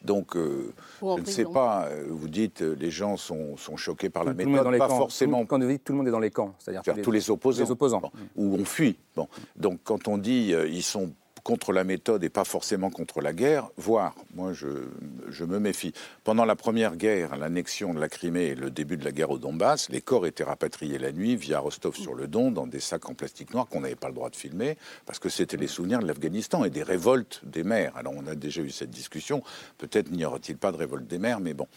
Donc, euh, je ne sais pas, euh, vous dites euh, les gens sont, sont choqués par la méthode,
dans les
pas
camps.
forcément.
Quand vous dites tout le monde est dans les camps, c'est-à-dire
tous, tous les, opposants,
les opposants.
Bon, où on fuit. Bon. Donc, quand on dit ils sont contre la méthode et pas forcément contre la guerre, voire, moi je, me méfie. Pendant la première guerre, l'annexion de la Crimée et le début de la guerre au Donbass, les corps étaient rapatriés la nuit via Rostov-sur-le-Don dans des sacs en plastique noir qu'on n'avait pas le droit de filmer parce que c'était les souvenirs de l'Afghanistan et des révoltes des mers. Alors on a déjà eu cette discussion, peut-être n'y aura-t-il pas de révolte des mers, mais bon.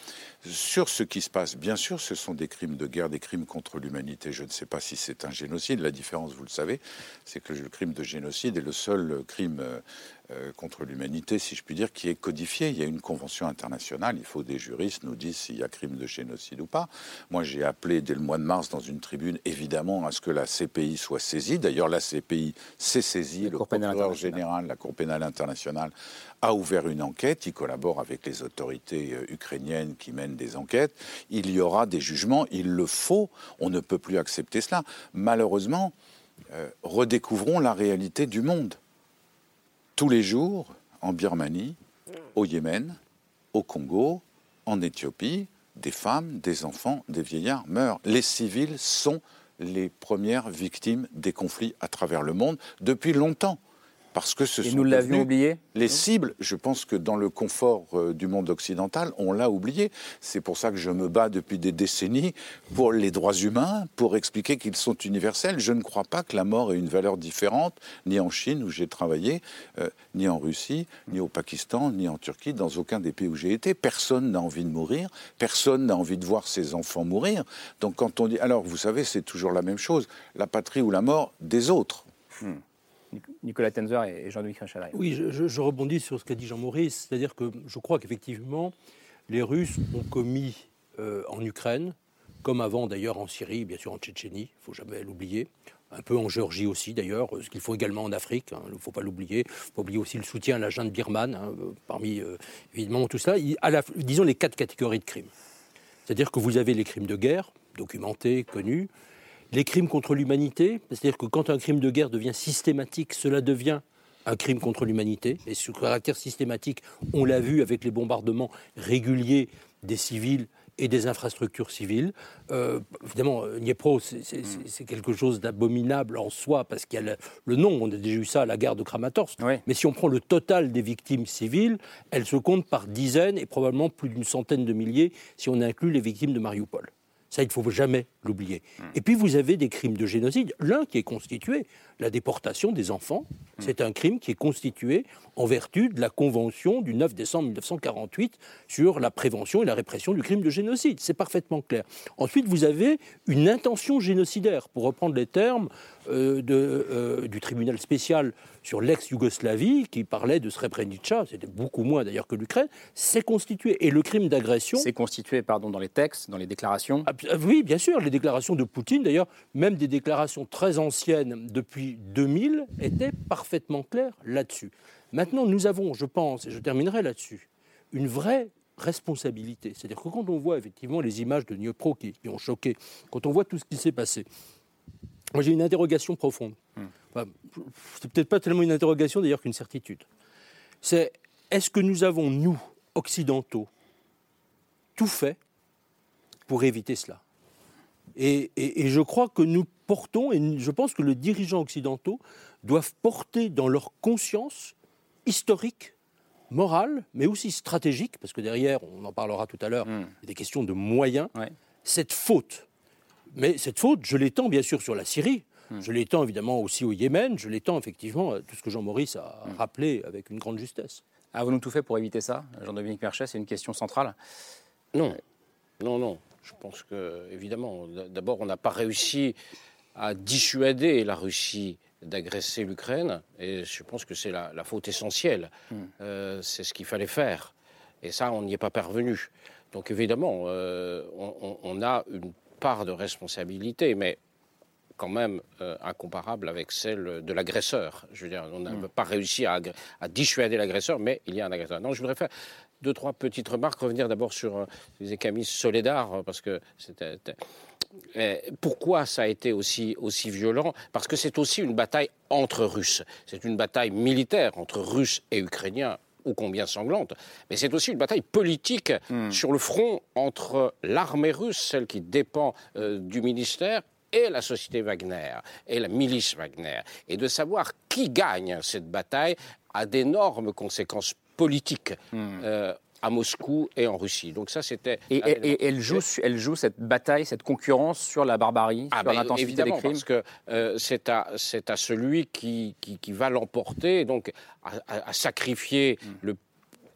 Sur ce qui se passe, bien sûr, ce sont des crimes de guerre, des crimes contre l'humanité. Je ne sais pas si c'est un génocide. La différence, vous le savez, c'est que le crime de génocide est le seul crime euh, euh, contre l'humanité, si je puis dire, qui est codifié. Il y a une convention internationale. Il faut des juristes nous disent s'il y a crime de génocide ou pas. Moi, j'ai appelé dès le mois de mars dans une tribune, évidemment, à ce que la CPI soit saisie. D'ailleurs, la CPI s'est saisie. Le procureur général, la Cour pénale internationale, a ouvert une enquête. Il collabore avec les autorités euh, ukrainiennes qui mènent des enquêtes. Il y aura des jugements. Il le faut. On ne peut plus accepter cela. Malheureusement, euh, redécouvrons la réalité du monde tous les jours en Birmanie, au Yémen, au Congo, en Éthiopie, des femmes, des enfants, des vieillards meurent. Les civils sont les premières victimes des conflits à travers le monde depuis longtemps parce que ce
Et
sont
nous l'avions oublié
les cibles. Je pense que dans le confort euh, du monde occidental, on l'a oublié. C'est pour ça que je me bats depuis des décennies pour les droits humains, pour expliquer qu'ils sont universels. Je ne crois pas que la mort ait une valeur différente, ni en Chine où j'ai travaillé, euh, ni en Russie, ni au Pakistan, ni en Turquie, dans aucun des pays où j'ai été. Personne n'a envie de mourir, personne n'a envie de voir ses enfants mourir. Donc quand on dit, alors vous savez, c'est toujours la même chose, la patrie ou la mort des autres.
Hmm. Nicolas Tenzer et Jean-Louis Crinchadry.
Oui, je, rebondis sur ce qu'a dit Jean-Maurice, c'est-à-dire que je crois qu'effectivement, les Russes ont commis euh, en Ukraine, comme avant d'ailleurs en Syrie, bien sûr en Tchétchénie, il faut jamais l'oublier, un peu en Géorgie aussi d'ailleurs, ce qu'il faut également en Afrique, hein, il ne faut pas l'oublier. Il faut oublier aussi le soutien à la junte birmane, hein, parmi euh, évidemment tout cela. Disons les quatre catégories de crimes. C'est-à-dire que vous avez les crimes de guerre, documentés, connus, les crimes contre l'humanité, c'est-à-dire que quand un crime de guerre devient systématique, cela devient un crime contre l'humanité. Et ce caractère systématique, on l'a vu avec les bombardements réguliers des civils et des infrastructures civiles. Euh, évidemment, Dniepro, c'est quelque chose d'abominable en soi, parce qu'il y a le, le, nom, on a déjà eu ça à la guerre de Kramatorsk.
Oui.
Mais si on prend le total des victimes civiles, elles se comptent par dizaines et probablement plus d'une centaine de milliers si on inclut les victimes de Mariupol. Ça, il ne faut jamais l'oublier. Mmh. Et puis, vous avez des crimes de génocide. L'un qui est constitué, la déportation des enfants, mmh. c'est un crime qui est constitué en vertu de la Convention du 9 décembre 1948 sur la prévention et la répression du crime de génocide. C'est parfaitement clair. Ensuite, vous avez une intention génocidaire, pour reprendre les termes euh, de, euh, du tribunal spécial sur l'ex-Yougoslavie, qui parlait de Srebrenica, c'était beaucoup moins d'ailleurs que l'Ukraine, c'est constitué. Et le crime d'agression...
C'est constitué, pardon, dans les textes, dans les déclarations
ah, Oui, bien sûr, les déclarations de Poutine, d'ailleurs, même des déclarations très anciennes depuis 2000, étaient parfaitement claires là-dessus. Maintenant, nous avons, je pense, et je terminerai là-dessus, une vraie responsabilité. C'est-à-dire que quand on voit effectivement les images de Dniepro qui, qui ont choqué, quand on voit tout ce qui s'est passé, moi j'ai une interrogation profonde. Enfin, c'est peut-être pas tellement une interrogation d'ailleurs qu'une certitude. C'est est-ce que nous avons, nous, occidentaux, tout fait pour éviter cela? Et, et- et je crois que nous portons, et je pense que les dirigeants occidentaux doivent porter dans leur conscience historique, morale, mais aussi stratégique, parce que derrière, on en parlera tout à l'heure, a des questions de moyens, cette faute. Mais cette faute, je l'étends bien sûr sur la Syrie, je l'étends évidemment aussi au Yémen, je l'étends effectivement à tout ce que Jean-Maurice a rappelé avec une grande justesse.
Avons-nous tout fait pour éviter ça Jean-Dominique Merchet, c'est une question centrale?
Non, non, non. Je pense que, évidemment, d'abord, on n'a pas réussi à dissuader la Russie d'agresser l'Ukraine, et je pense que c'est la, la faute essentielle. Euh, c'est ce qu'il fallait faire. Et ça, on n'y est pas parvenu. Donc, évidemment, euh, on, on- on a une part de responsabilité, mais quand même euh, incomparable avec celle de l'agresseur. Je veux dire, on n'a pas réussi à, dissuader l'agresseur, mais il y a un agresseur. Non, je voudrais faire deux, trois petites remarques, revenir d'abord sur, euh, disait Camille Soledar, parce que c'était... euh, pourquoi ça a été aussi, aussi violent? Parce que c'est aussi une bataille entre Russes. C'est une bataille militaire entre Russes et Ukrainiens ô combien sanglante, mais c'est aussi une bataille politique sur le front entre l'armée russe, celle qui dépend euh, du ministère, et la société Wagner, et la milice Wagner. Et de savoir qui gagne cette bataille a d'énormes conséquences politiques euh, à Moscou et en Russie. Donc ça, c'était...
Et, elle, joue, elle joue cette bataille, cette concurrence sur la barbarie,
Ah
sur
ben,
l'intensité des crimes.
parce que euh, c'est à, c'est à celui qui, qui, qui va l'emporter, donc à, à- à sacrifier
Hmm.
le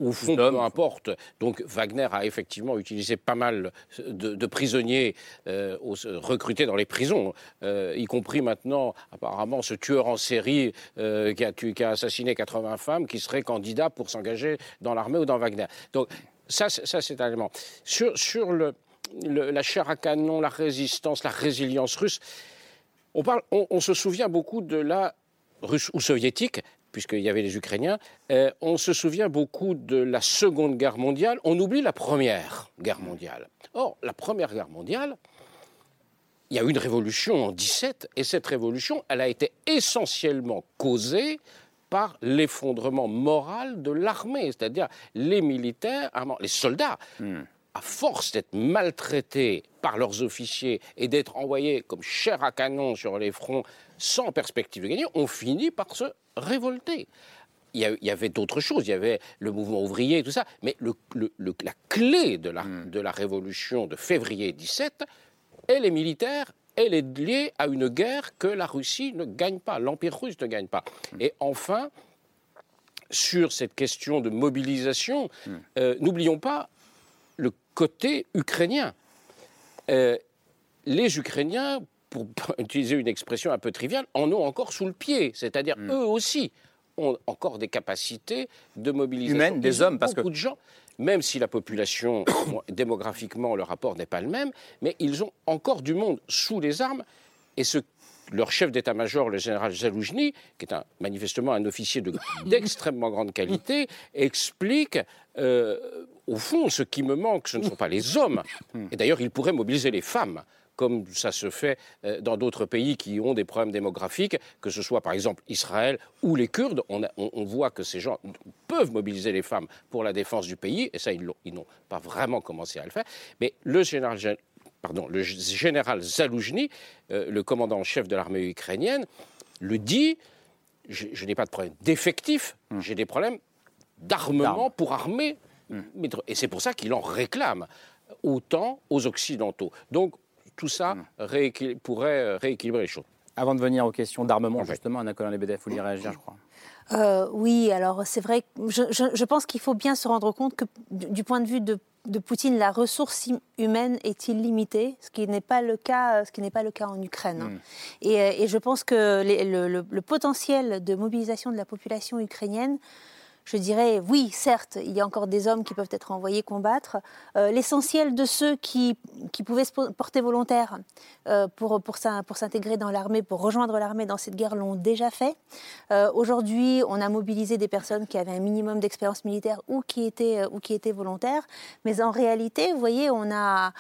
au fond, peu importe. Donc Wagner a effectivement utilisé pas mal de, de prisonniers euh, recrutés dans les prisons, euh, y compris maintenant apparemment ce tueur en série euh, qui, a tué- qui a assassiné 80 femmes, qui serait candidat pour s'engager dans l'armée ou dans Wagner. Donc ça, c'est- ça c'est un élément. Sur, sur le, le- la chair à canon, la résistance, la résilience russe, on, parle, on, on se souvient beaucoup de la russe ou soviétique, puisqu'il y avait les Ukrainiens. Euh, on se souvient beaucoup de la Seconde Guerre mondiale. On oublie la Première Guerre mondiale. Or, la Première Guerre mondiale, il y a eu une révolution en 17, et cette révolution, elle a été essentiellement causée par l'effondrement moral de l'armée, c'est-à-dire les militaires, les soldats, à force d'être maltraités par leurs officiers et d'être envoyés comme chair à canon sur les fronts sans perspective de gagner, ont fini par se révolter. Il y, avait d'autres choses, il y avait le mouvement ouvrier et tout ça, mais le- le- le- la clé de la, de la révolution de février 17, elle est militaire, elle est liée à une guerre que la Russie ne gagne pas, l'Empire russe ne gagne pas. Et enfin, sur cette question de mobilisation, euh, n'oublions pas le côté ukrainien. Euh, les Ukrainiens, pour utiliser une expression un peu triviale, en ont encore sous le pied. C'est-à-dire, eux aussi ont encore des capacités de mobilisation.
Des hommes, parce que-
Beaucoup de gens, même si la population, démographiquement, le rapport n'est pas le même, mais ils ont encore du monde sous les armes. Et ce leur chef d'état-major, le général Zaloujny, qui est un- manifestement un officier de- d'extrêmement grande qualité, explique, euh, au fond, ce qui me manque, ce ne sont pas les hommes. Et d'ailleurs, il pourrait mobiliser les femmes comme ça se fait euh, dans d'autres pays qui ont des problèmes démographiques, que ce soit par exemple Israël ou les Kurdes. On, a- on- on voit que ces gens peuvent mobiliser les femmes pour la défense du pays, et ça, ils n'ont pas vraiment commencé à le faire. Mais le général pardon, le général Zaloujny, euh, le commandant en chef de l'armée ukrainienne, le dit, je, je n'ai pas de problème d'effectifs, j'ai des problèmes d'armement pour armer. tro- Et c'est pour ça qu'il en réclame autant aux Occidentaux. Donc tout ça rééquil- pourrait euh, rééquilibrer les choses.
Avant de venir aux questions d'armement, justement, Anna Lebedev, vous voulez réagir, je crois.
Euh, oui, alors c'est vrai, je, je- je pense qu'il faut bien se rendre compte que du, point de vue de, de Poutine, la ressource humaine est illimitée, ce qui n'est pas le cas, ce qui n'est pas le cas en Ukraine. hein. Et, euh, et je pense que les- le, le- le potentiel de mobilisation de la population ukrainienne, je dirais, oui, certes, il y a encore des hommes qui peuvent être envoyés combattre. Euh, l'essentiel de ceux qui, qui, pouvaient se porter volontaires euh, pour, pour, pour s'intégrer dans l'armée, pour rejoindre l'armée dans cette guerre, l'ont déjà fait. Euh, aujourd'hui, on a mobilisé des personnes qui avaient un minimum d'expérience militaire ou qui, étaient, ou qui étaient volontaires. Mais en réalité, vous voyez, on a,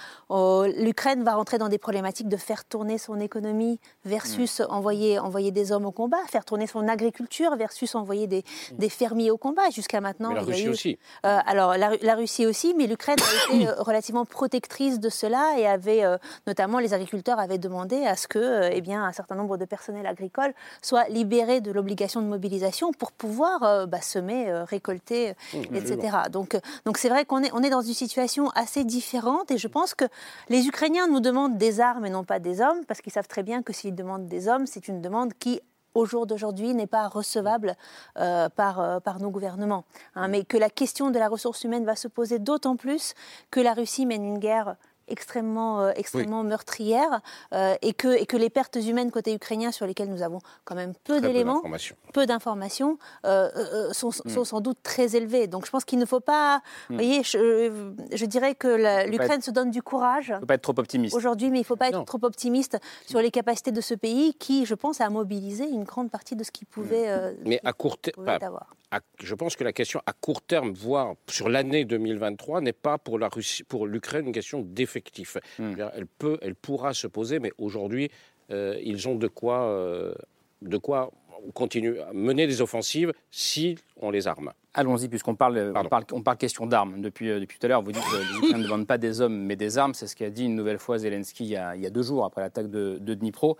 l'Ukraine va rentrer dans des problématiques de faire tourner son économie versus mm. envoyer, envoyer des hommes au combat, faire tourner son agriculture versus envoyer des, mm. des fermiers au combat. Jusqu'à maintenant,
la Russie aussi.
Euh, alors la, Russie aussi, mais l'Ukraine a été euh, relativement protectrice de cela et avait, euh, notamment les agriculteurs avaient demandé à ce que, eh bien, un certain nombre de personnels agricoles soient libérés de l'obligation de mobilisation pour pouvoir bah, semer, récolter, mmh, etc. Donc, donc c'est vrai qu'on est, on est dans une situation assez différente et je pense que les Ukrainiens nous demandent des armes et non pas des hommes parce qu'ils savent très bien que s'ils demandent des hommes, c'est une demande qui au jour d'aujourd'hui n'est pas recevable euh, par, euh, par nos gouvernements. Hein. mais que la question de la ressource humaine va se poser d'autant plus que la Russie mène une guerre extrêmement, euh, extrêmement meurtrière euh, et, que, et que les pertes humaines côté ukrainien, sur lesquelles nous avons quand même peu d'éléments, peu d'informations, euh, sont, mm. sont, sans doute très élevées. Donc je pense qu'il ne faut pas. Vous mm. voyez, je, je, dirais que l'Ukraine se donne du courage. Il
ne faut pas être trop optimiste.
Aujourd'hui, mais il ne faut pas être trop optimiste sur les capacités de ce pays qui, je pense, a mobilisé une grande partie de ce qu'il pouvait.
Mm. mais à court terme. Je pense que la question à court terme, voire sur l'année 2023, n'est pas pour l'Ukraine une question d'effet Hmm. Elle, peut, elle pourra se poser, mais aujourd'hui, euh, ils ont de quoi, euh, de quoi continuer à mener des offensives si on les arme.
Allons-y, puisqu'on parle, on parle, on parle, question d'armes. Depuis, euh, depuis tout à l'heure, vous dites que les Ukrainiens ne demandent pas des hommes, mais des armes. C'est ce qu'a dit une nouvelle fois Zelensky il y a, il y a deux jours après l'attaque de, de, Dnipro,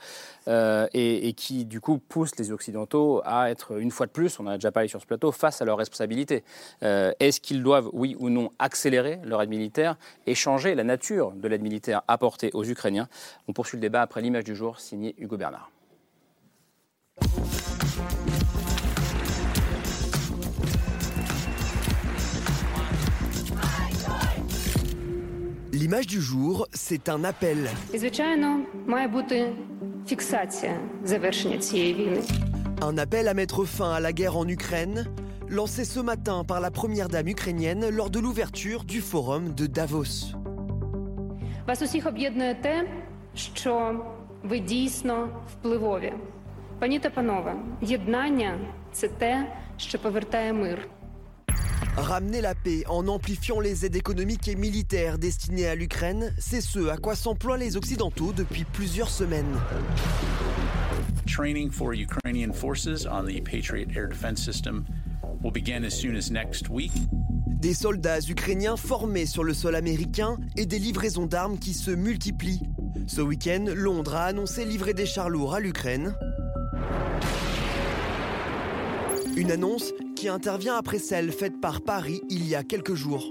euh, et, qui, du coup, pousse les Occidentaux à être, une fois de plus, on en a déjà parlé sur ce plateau, face à leurs responsabilités. Euh, est-ce qu'ils doivent, oui ou non, accélérer leur aide militaire et changer la nature de l'aide militaire apportée aux Ukrainiens? On poursuit le débat après l'image du jour, signé Hugo Bernard.
L'image du jour, c'est un appel. Un appel à mettre fin à la guerre en Ukraine, lancé ce matin par la première dame ukrainienne lors de l'ouverture du forum de Davos.
Вас усіх об'єднує те, що ви дійсно впливові. Пані та панове, єднання це те, що повертає мир.
Ramener la paix en amplifiant les aides économiques et militaires destinées à l'Ukraine, c'est ce à quoi s'emploient les Occidentaux depuis plusieurs semaines.
Training for Ukrainian forces on the Patriot air defense system will begin as soon as next week.
Des soldats ukrainiens formés sur le sol américain et des livraisons d'armes qui se multiplient. Ce week-end, Londres a annoncé livrer des chars lourds à l'Ukraine. Une annonce qui intervient après celle faite par Paris il y a quelques jours.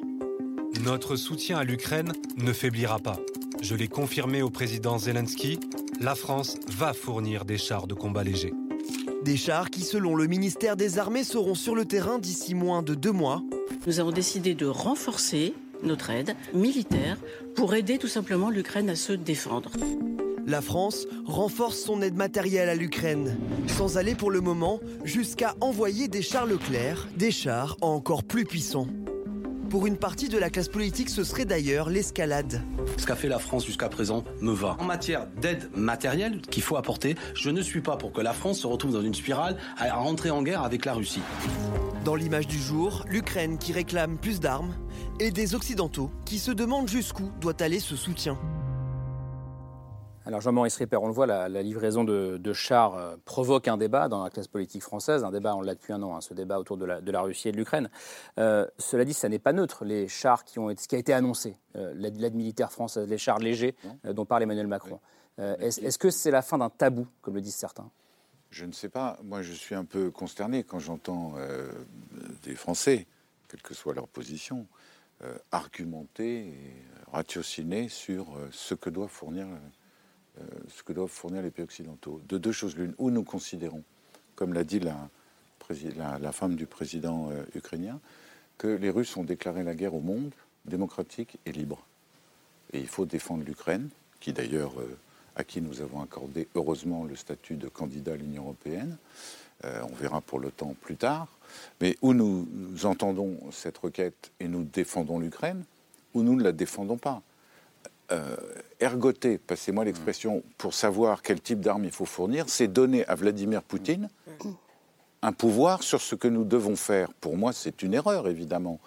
Notre soutien à l'Ukraine ne faiblira pas. Je l'ai confirmé au président Zelensky, la France va fournir des chars de combat légers.
Des chars qui, selon le ministère des Armées, seront sur le terrain d'ici moins de deux mois.
Nous avons décidé de renforcer notre aide militaire pour aider tout simplement l'Ukraine à se défendre.
La France renforce son aide matérielle à l'Ukraine, sans aller pour le moment jusqu'à envoyer des chars Leclerc, des chars encore plus puissants. Pour une partie de la classe politique, ce serait d'ailleurs l'escalade.
Ce qu'a fait la France jusqu'à présent me va. En matière d'aide matérielle qu'il faut apporter, je ne suis pas pour que la France se retrouve dans une spirale à rentrer en guerre avec la Russie.
Dans l'image du jour, l'Ukraine qui réclame plus d'armes et des Occidentaux qui se demandent jusqu'où doit aller ce soutien.
Alors Jean-Maurice Ripper, on le voit, la, livraison de, chars euh, provoque un débat dans la classe politique française, un débat, on l'a depuis un an, hein, ce débat autour de la, Russie et de l'Ukraine. Euh, cela dit, ça n'est pas neutre, les chars qui ont, ce qui a été annoncé, euh, l'aide militaire française, les chars légers dont parle Emmanuel Macron. Est-ce que c'est la fin d'un tabou, comme le disent certains?
Je ne sais pas. Moi, je suis un peu consterné quand j'entends des Français, quelle que soit leur position, argumenter et ratiociner sur ce que doit fournir euh, ce que doivent fournir les pays occidentaux. De deux choses l'une, où nous considérons, comme l'a dit la, femme du président euh, ukrainien, que les Russes ont déclaré la guerre au monde démocratique et libre. Et il faut défendre l'Ukraine, qui d'ailleurs, euh, à qui nous avons accordé heureusement le statut de candidat à l'Union européenne. Euh, on verra pour l'OTAN plus tard. Mais où nous, nous entendons cette requête et nous défendons l'Ukraine, ou nous ne la défendons pas. Euh, ergoter, passez-moi l'expression, pour savoir quel type d'armes il faut fournir, c'est donner à Vladimir Poutine un pouvoir sur ce que nous devons faire. Pour moi, c'est une erreur, évidemment.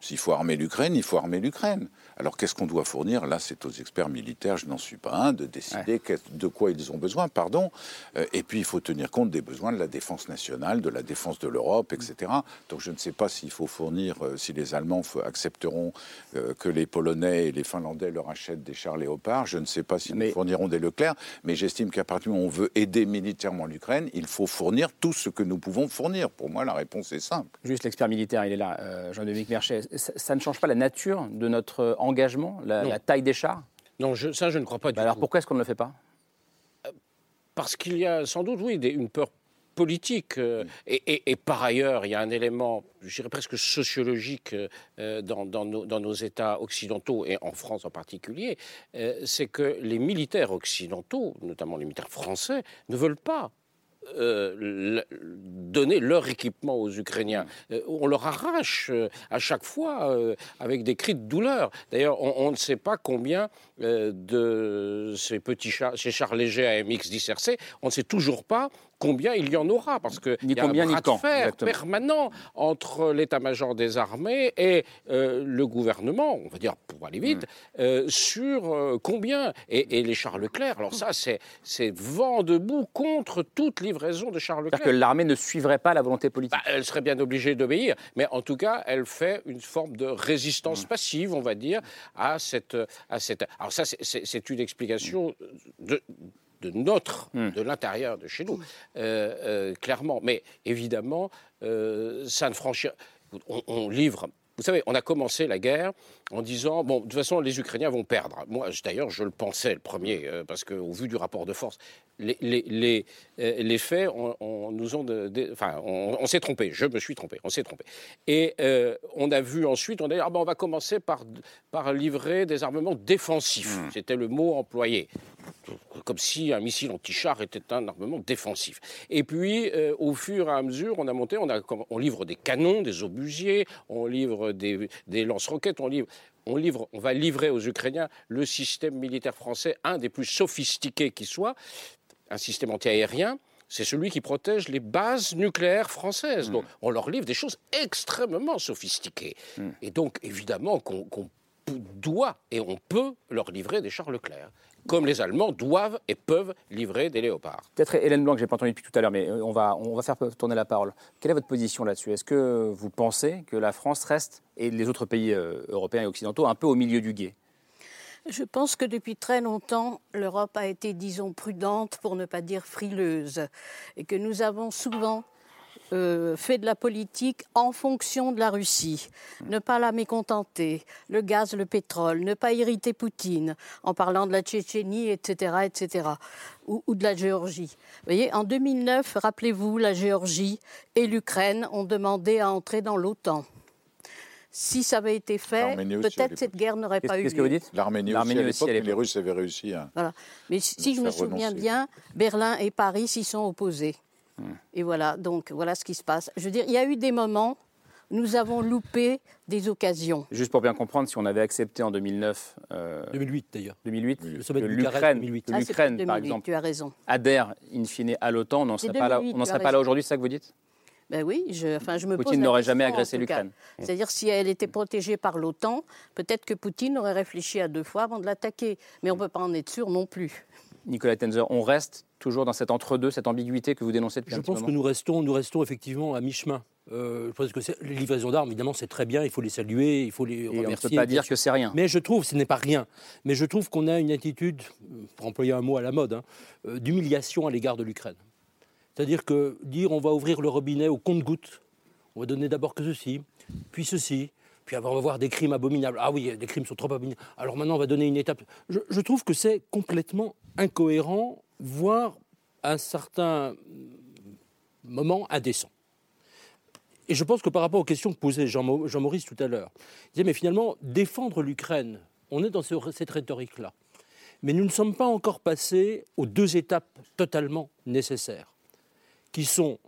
S'il faut armer l'Ukraine, il faut armer l'Ukraine. Alors qu'est-ce qu'on doit fournir? Là, c'est aux experts militaires, je n'en suis pas un, de décider de quoi ils ont besoin, pardon. Euh, et puis, il faut tenir compte des besoins de la défense nationale, de la défense de l'Europe, etc. Donc, je ne sais pas s'il faut fournir, euh, si les Allemands accepteront euh, que les Polonais et les Finlandais leur achètent des chars léopards. Je ne sais pas s'ils nous fourniront des Leclerc. Mais j'estime qu'à partir du moment où on veut aider militairement l'Ukraine, il faut fournir tout ce que nous pouvons fournir. Pour moi, la réponse est simple.
Juste l'expert militaire, il est là, euh, Jean-Dominique Merchet. Ça, ça ne change pas la nature de notre engagement, la, taille des chars
Non, je- ça, je ne crois pas du
Bah alors
tout.
pourquoi est-ce qu'on ne le fait pas?
Parce qu'il y a sans doute, oui, des- une peur politique. euh, et, et- et par ailleurs, il y a un élément, je dirais presque sociologique euh, dans, dans nos, dans nos États occidentaux, et en France en particulier, euh, c'est que les militaires occidentaux, notamment les militaires français, ne veulent pas euh, donner leur équipement aux Ukrainiens. Euh, on leur arrache euh, à chaque fois avec des cris de douleur. D'ailleurs, on, ne sait pas combien de ces petits chars, ces chars légers AMX 10 RC, on ne sait toujours pas combien il y en aura, parce qu'il y a
combien,
un
ni
bras
quand,
de fer
exactement.
permanent entre l'état-major des armées et euh, le gouvernement, on va dire pour aller vite,
Mm.
euh, sur euh, combien et, et les chars Leclerc. Alors ça, c'est vent debout contre toute livraison de chars Leclerc.
C'est-à-dire que l'armée ne suivrait pas la volonté politique
Bah, elle serait bien obligée d'obéir, mais en tout cas, elle fait une forme de résistance passive, on va dire, à cette. À cette... Alors ça, c'est une explication de de notre,
Mm.
de l'intérieur de chez nous, euh, euh, clairement. Mais évidemment, euh, ça ne franchit. On, on livre. Vous savez, on a commencé la guerre en disant bon, de toute façon, les Ukrainiens vont perdre. Moi, d'ailleurs, je le pensais le premier, parce qu'au vu du rapport de force, les, les, les, euh, les faits on, on nous ont. de- de- enfin, on, on s'est trompé. Je me suis trompé. On s'est trompé. Et euh, on a vu ensuite, on a dit ah ben, on va commencer par, par livrer des armements défensifs. C'était le mot employé comme si un missile anti-char était un armement défensif. Et puis, euh, au fur et à mesure, on a monté, on, a, on livre des canons, des obusiers, on livre des, des lance-roquettes, on livre, on livre, on va livrer aux Ukrainiens le système militaire français, un des plus sophistiqués qui soit, un système antiaérien. C'est celui qui protège les bases nucléaires françaises. Donc, on leur livre des choses extrêmement sophistiquées. Et donc, évidemment, qu'on doit et on peut leur livrer des chars Leclerc, comme les Allemands doivent et peuvent livrer des léopards.
Peut-être Hélène Blanc, que j'ai pas entendu depuis tout à l'heure, mais euh, on va, on va faire tourner la parole. Quelle est votre position là-dessus? Est-ce que vous pensez que la France reste, et les autres pays euh, européens et occidentaux, un peu au milieu du guet?
Je pense que depuis très longtemps, l'Europe a été, disons, prudente, pour ne pas dire frileuse, et que nous avons souvent euh, fait de la politique en fonction de la Russie. Ne pas la mécontenter, le gaz, le pétrole, ne pas irriter Poutine en parlant de la Tchétchénie, etc., etc., ou, ou de la Géorgie. Vous voyez, en 2009, rappelez-vous, la Géorgie et l'Ukraine ont demandé à entrer dans l'OTAN. Si ça avait été fait,
L'Arménie aussi,
peut-être cette guerre n'aurait pas eu lieu.
L'Arménie aussi,
L'Arménie
à
aussi,
l'époque,
à
mais les. Russes avaient réussi à...
Voilà. Mais si je me souviens
renoncer.
bien, Berlin et Paris s'y sont opposés. Et voilà, donc voilà ce qui se passe. Je veux dire, il y a eu des moments, nous avons loupé des occasions.
Juste pour bien comprendre, si on avait accepté en 2009, euh,
2008 d'ailleurs,
2008,
le sommet
que
de
l'Ukraine,
2008.
que
Ah,
par
2008,
exemple,
Tu as raison.
adhère in fine à l'OTAN, on n'en serait pas là,
2008,
on n'en
tu as
serait pas là aujourd'hui, c'est ça que vous dites?
Ben oui, je, enfin, je me pose
Poutine n'aurait jamais agressé l'Ukraine.
C'est-à-dire si elle était protégée par l'OTAN, peut-être que Poutine aurait réfléchi à deux fois avant de l'attaquer. Mais on ne peut pas en être sûr non plus.
Nicolas Tenzer, on reste toujours dans cet entre-deux, cette ambiguïté que vous dénoncez depuis
Je
un petit
pense que nous restons, nous restons effectivement à mi-chemin. Euh, je pense que c'est- les livraisons d'armes, évidemment, c'est très bien, il faut les saluer, il faut les
on ne
remercier.
peut pas dire que c'est rien.
Mais je trouve, ce n'est pas rien, mais je trouve qu'on a une attitude, pour employer un mot à la mode, hein, euh, d'humiliation à l'égard de l'Ukraine. C'est-à-dire que dire on va ouvrir le robinet au compte-gouttes, on va donner d'abord que ceci, puis ceci, puis on va voir des crimes abominables. Ah oui, des crimes sont trop abominables. Alors maintenant, on va donner une étape. Je, trouve que c'est complètement incohérent, voire à un certain moment indécent. Et je pense que par rapport aux questions que posait Jean- Jean-Maurice tout à l'heure, il disait, mais finalement, défendre l'Ukraine, on est dans ce- cette rhétorique-là. Mais nous ne sommes pas encore passés aux deux étapes totalement nécessaires, qui sont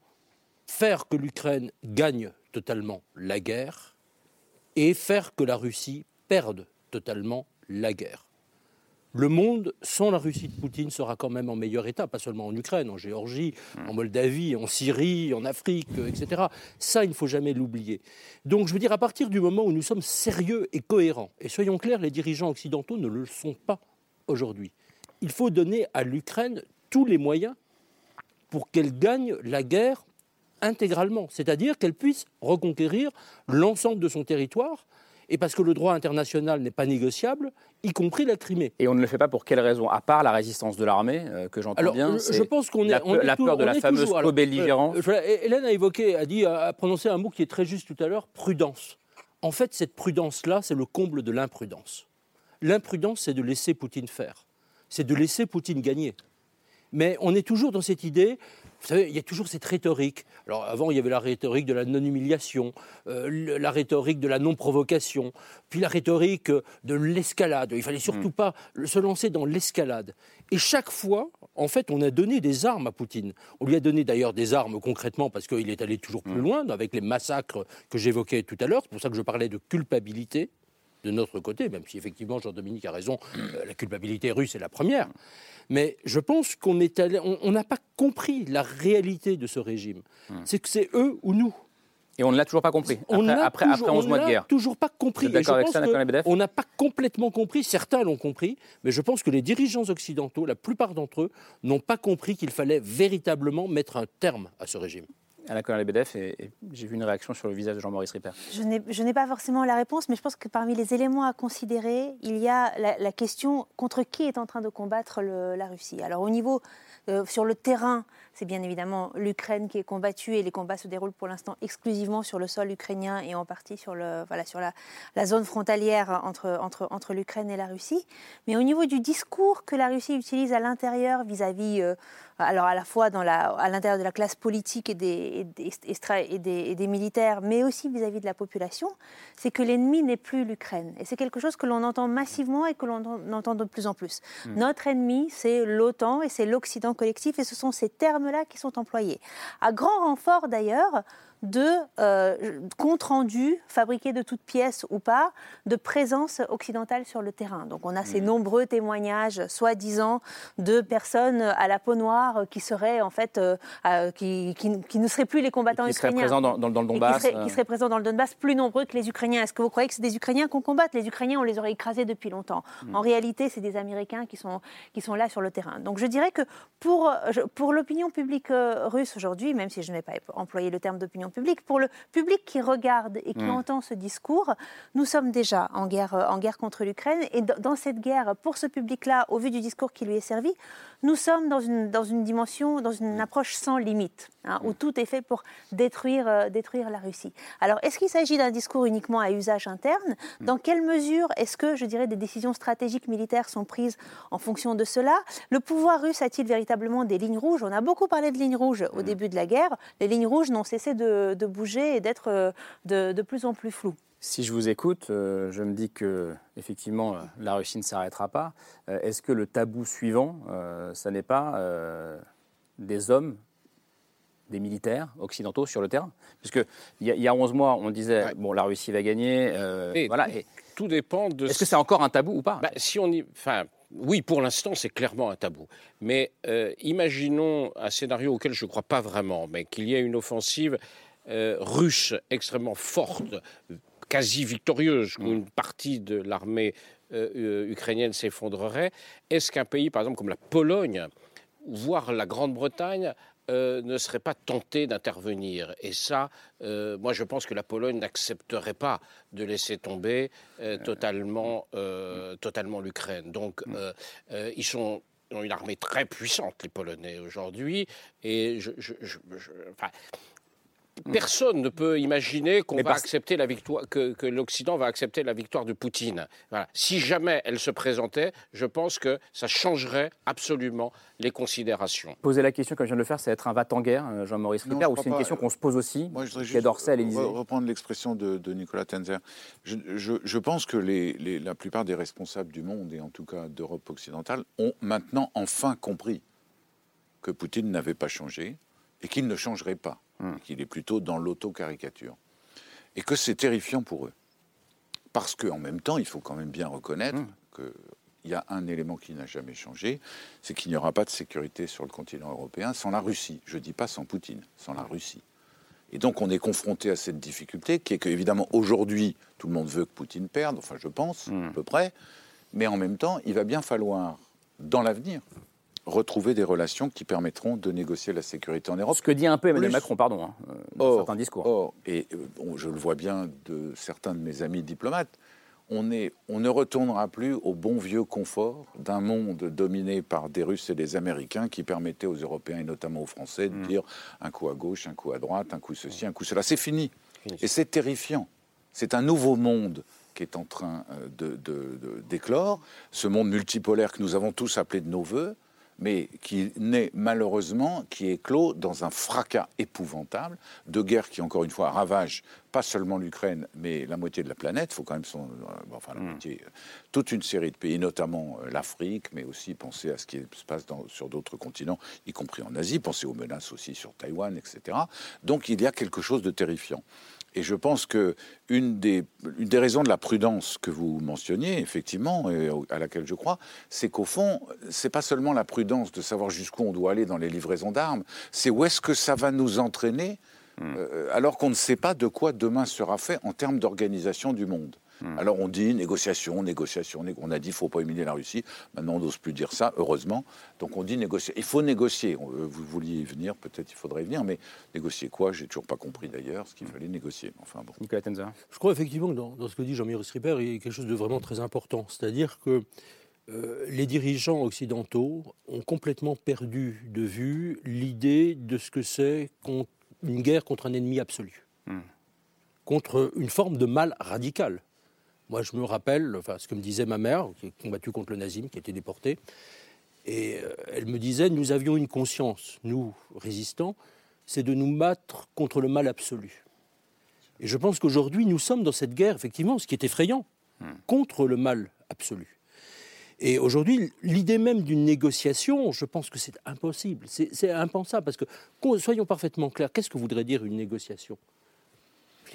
faire que l'Ukraine gagne totalement la guerre et faire que la Russie perde totalement la guerre. Le monde, sans la Russie de Poutine, sera quand même en meilleur état, pas seulement en Ukraine, en Géorgie, en Moldavie, en Syrie, en Afrique, euh, etc. Ça, il ne faut jamais l'oublier. Donc, je veux dire, à partir du moment où nous sommes sérieux et cohérents, et soyons clairs, les dirigeants occidentaux ne le sont pas aujourd'hui, il faut donner à l'Ukraine tous les moyens pour qu'elle gagne la guerre intégralement, c'est-à-dire qu'elle puisse reconquérir l'ensemble de son territoire, et parce que le droit international n'est pas négociable, y compris la Crimée.
Et on ne le fait pas pour quelle raison À part la résistance de l'armée, euh, que j'entends bien.
je-
c'est
je pense qu'on est,
la,
on est
la
tou-
peur de la fameuse co-belligérance.
euh, Hélène a évoqué, a dit, a prononcé un mot qui est très juste tout à l'heure, prudence. En fait, cette prudence-là, c'est le comble de l'imprudence. L'imprudence, c'est de laisser Poutine faire. C'est de laisser Poutine gagner. Mais on est toujours dans cette idée, vous savez, il y a toujours cette rhétorique. Alors avant, il y avait la rhétorique de la non-humiliation, euh, la rhétorique de la non-provocation, puis la rhétorique euh, de l'escalade. Il fallait surtout pas se lancer dans l'escalade. Et chaque fois, en fait, on a donné des armes à Poutine. On lui a donné d'ailleurs des armes concrètement parce qu'il est allé toujours plus loin avec les massacres que j'évoquais tout à l'heure. C'est pour ça que je parlais de culpabilité de notre côté, même si effectivement Jean-Dominique a raison, euh, la culpabilité russe est la première. Mais je pense qu'on est allé- on on n'a pas compris la réalité de ce régime. C'est que c'est eux ou nous.
Et on ne l'a toujours pas compris.
On
Après,
toujours,
après 11
on
mois de
n'a
guerre.
toujours pas compris. Et je
avec
pense
ça,
que On n'a pas complètement compris. Certains l'ont compris, mais je pense que les dirigeants occidentaux, la plupart d'entre eux, n'ont pas compris qu'il fallait véritablement mettre un terme à ce régime.
Alain Cohen-Lebedev, et, et j'ai vu une réaction sur le visage de Jean-Maurice Ripper.
Je n'ai- pas forcément la réponse, mais je pense que parmi les éléments à considérer, il y a la, la question contre qui est en train de combattre la Russie. Alors au niveau euh, sur le terrain, c'est bien évidemment l'Ukraine qui est combattue et les combats se déroulent pour l'instant exclusivement sur le sol ukrainien et en partie sur, la, la zone frontalière entre l'Ukraine et la Russie. Mais au niveau du discours que la Russie utilise à l'intérieur vis-à-vis, euh, alors à la fois dans la, à l'intérieur de la classe politique et des, et des, extra- et des- et des militaires, mais aussi vis-à-vis de la population, c'est que l'ennemi n'est plus l'Ukraine. Et c'est quelque chose que l'on entend massivement et que l'on entend- de plus en plus.
Mm.
Notre ennemi, c'est l'OTAN et c'est l'Occident collectif, et ce sont ces termes-là qui sont employés. À grand renfort d'ailleurs de euh, comptes rendus, fabriqués de toutes pièces ou pas, de présence occidentale sur le terrain. Donc on a ces nombreux témoignages, soi-disant, de personnes à la peau noire qui seraient en fait, euh, euh, qui, qui- qui ne seraient plus les combattants
Qui seraient
ukrainiens.
présents dans, dans- dans le Donbass.
Qui seraient,
euh,
qui seraient présents dans le Donbass, plus nombreux que les Ukrainiens. Est-ce que vous croyez que c'est des Ukrainiens qu'on combatte? Les Ukrainiens, on les aurait écrasés depuis longtemps.
Mm.
En réalité, c'est des Américains qui sont, qui sont là sur le terrain. Donc je dirais que pour, pour l'opinion publique euh, russe aujourd'hui, même si je ne vais pas employer le terme d'opinion publique, pour le public qui regarde et qui
Mm.
entend ce discours, nous sommes déjà en guerre, en guerre contre l'Ukraine. Et dans cette guerre, pour ce public-là, au vu du discours qui lui est servi, nous sommes dans une, dans une dimension, dans une approche sans limite, hein, où tout est fait pour détruire, euh, détruire la Russie. Alors, est-ce qu'il s'agit d'un discours uniquement à usage interne? Dans quelle mesure est-ce que, je dirais, des décisions stratégiques militaires sont prises en fonction de cela? Le pouvoir russe a-t-il véritablement des lignes rouges? On a beaucoup parlé de lignes rouges au début de la guerre. Les lignes rouges n'ont cessé de, de bouger et d'être euh, de, de plus en plus floues.
Si je vous écoute, euh, je me dis que effectivement euh, la Russie ne s'arrêtera pas. Euh, Est-ce que le tabou suivant, euh, ça n'est pas des hommes, des militaires occidentaux sur le terrain? Puisque il y, a- il y a 11 mois, on disait bon la Russie va gagner.
Et
voilà.
tout,
Et
tout dépend de.
Est-ce que c'est encore un tabou ou pas?
Bah, Si on y, enfin, oui, pour l'instant, c'est clairement un tabou. Mais imaginons un scénario auquel je ne crois pas vraiment, mais qu'il y ait une offensive russe extrêmement forte, quasi victorieuse, où une partie de l'armée euh, euh, ukrainienne s'effondrerait. Est-ce qu'un pays, par exemple, comme la Pologne, voire la Grande-Bretagne, euh, ne serait pas tenté d'intervenir? Et ça, euh, moi, je pense que la Pologne n'accepterait pas de laisser tomber totalement, euh, totalement l'Ukraine. Donc, euh, ils sont ils ont une armée très puissante, les Polonais, aujourd'hui. Et je, je- je- je- enfin, Personne ne peut imaginer qu'on va
parce-
accepter la victoire, que, que l'Occident va accepter la victoire de Poutine. Voilà. Si jamais elle se présentait, je pense que ça changerait absolument les considérations.
Poser la question comme je viens de le faire, c'est être un va-t-en-guerre, euh, Jean-Maurice Ripper,
je
ou c'est une question qu'on se pose aussi,
Moi, je voudrais
qui est
juste
d'Orsay à l'Élysée
re- reprendre l'expression de, de Nicolas Tenzer. Je, je- je pense que les- les- la plupart des responsables du monde, et en tout cas d'Europe occidentale, ont maintenant enfin compris que Poutine n'avait pas changé et qu'il ne changerait pas. Qu'il est plutôt dans l'auto-caricature. Et que c'est terrifiant pour eux. Parce qu'en même temps, il faut quand même bien reconnaître qu'il y a un élément qui n'a jamais changé, c'est qu'il n'y aura pas de sécurité sur le continent européen sans la Russie. Je ne dis pas sans Poutine, sans la Russie. Et donc on est confronté à cette difficulté qui est que, évidemment, aujourd'hui, tout le monde veut que Poutine perde, enfin je pense, à peu près, mais en même temps, il va bien falloir, dans l'avenir, retrouver des relations qui permettront de négocier la sécurité en Europe.
Ce que dit un peu Emmanuel
Plus-
Macron, pardon, hein, euh, dans
Or-
certains discours.
or, et euh, bon, je le vois bien de certains de mes amis diplomates, on, est, on ne retournera plus au bon vieux confort d'un monde dominé par des Russes et des Américains qui permettaient aux Européens et notamment aux Français
Mm.
de dire un coup à gauche, un coup à droite, un coup ceci, un coup cela. C'est fini. Et c'est terrifiant. C'est un nouveau monde qui est en train euh, de- de- de- d'éclore, ce monde multipolaire que nous avons tous appelé de nos voeux, mais qui naît malheureusement, qui est clos dans un fracas épouvantable de guerre qui, encore une fois, ravage pas seulement l'Ukraine, mais la moitié de la planète. Il faut quand même son, euh, bon, enfin la moitié, euh, toute une série de pays, notamment euh, l'Afrique, mais aussi penser à ce qui se passe dans- sur d'autres continents, y compris en Asie. Penser aux menaces aussi sur Taïwan, etc. Donc il y a quelque chose de terrifiant. Et je pense que une des, une des raisons de la prudence que vous mentionniez, effectivement, et à laquelle je crois, c'est qu'au fond, c'est pas seulement la prudence de savoir jusqu'où on doit aller dans les livraisons d'armes, c'est où est-ce que ça va nous entraîner, euh, alors qu'on ne sait pas de quoi demain sera fait en termes d'organisation du monde. Alors on dit négociation, négociation, négo- on a dit il faut pas humilier la Russie. Maintenant on n'ose plus dire ça, heureusement. Donc on dit négocier. Il faut négocier. Euh, Vous vouliez y venir, peut-être il faudrait y venir, mais négocier quoi? J'ai toujours pas compris d'ailleurs ce qu'il fallait négocier. Enfin bon.
Nicolas Tenza.
Je crois effectivement que dans, dans ce que dit Jean-Marie Ripper, il y a quelque chose de vraiment très important. C'est-à-dire que euh, les dirigeants occidentaux ont complètement perdu de vue l'idée de ce que c'est une guerre contre un ennemi absolu, contre une forme de mal radical. Moi, je me rappelle enfin, ce que me disait ma mère, qui a combattu contre le nazisme, qui a été déportée. Et euh, elle me disait, nous avions une conscience, nous, résistants, c'est de nous battre contre le mal absolu. Et je pense qu'aujourd'hui, nous sommes dans cette guerre, effectivement, ce qui est effrayant, contre le mal absolu. Et aujourd'hui, l'idée même d'une négociation, je pense que c'est impossible. C'est impensable, parce que, soyons parfaitement clairs, qu'est-ce que voudrait dire une négociation?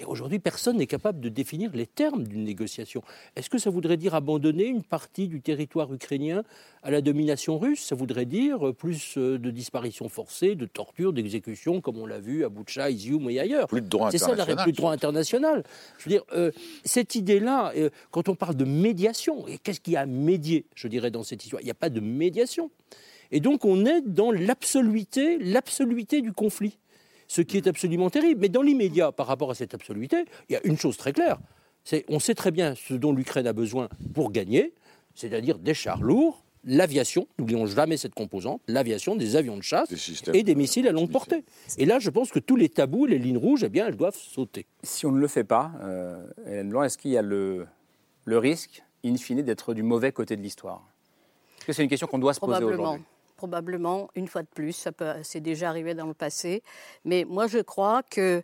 Aujourd'hui, personne n'est capable de définir les termes d'une négociation. Est-ce que ça voudrait dire abandonner une partie du territoire ukrainien à la domination russe? Ça voudrait dire euh, plus euh, de disparitions forcées, de tortures, d'exécutions, comme on l'a vu à Boutcha, Izium et ailleurs.
Plus de droit
C'est ça, la
international,
plus de droit international. Je veux dire, euh, cette idée-là, euh, quand on parle de médiation, et qu'est-ce qu'il y a à médier, je dirais, dans cette histoire? Il n'y a pas de médiation. Et donc, on est dans l'absoluité, l'absoluité du conflit, ce qui est absolument terrible. Mais dans l'immédiat, par rapport à cette absoluité, il y a une chose très claire. C'est, on sait très bien ce dont l'Ukraine a besoin pour gagner, c'est-à-dire des chars lourds, l'aviation, n'oublions jamais cette composante, l'aviation, des avions de chasse et des missiles à longue portée. Et là, je pense que tous les tabous, les lignes rouges, eh bien, elles doivent sauter.
Si on ne le fait pas, euh, Hélène Blanc, est-ce qu'il y a le, le risque, in fine, d'être du mauvais côté de l'histoire? Est-ce que c'est une question qu'on doit se poser aujourd'hui?
Probablement, une fois de plus, c'est déjà arrivé dans le passé. Mais moi, je crois que,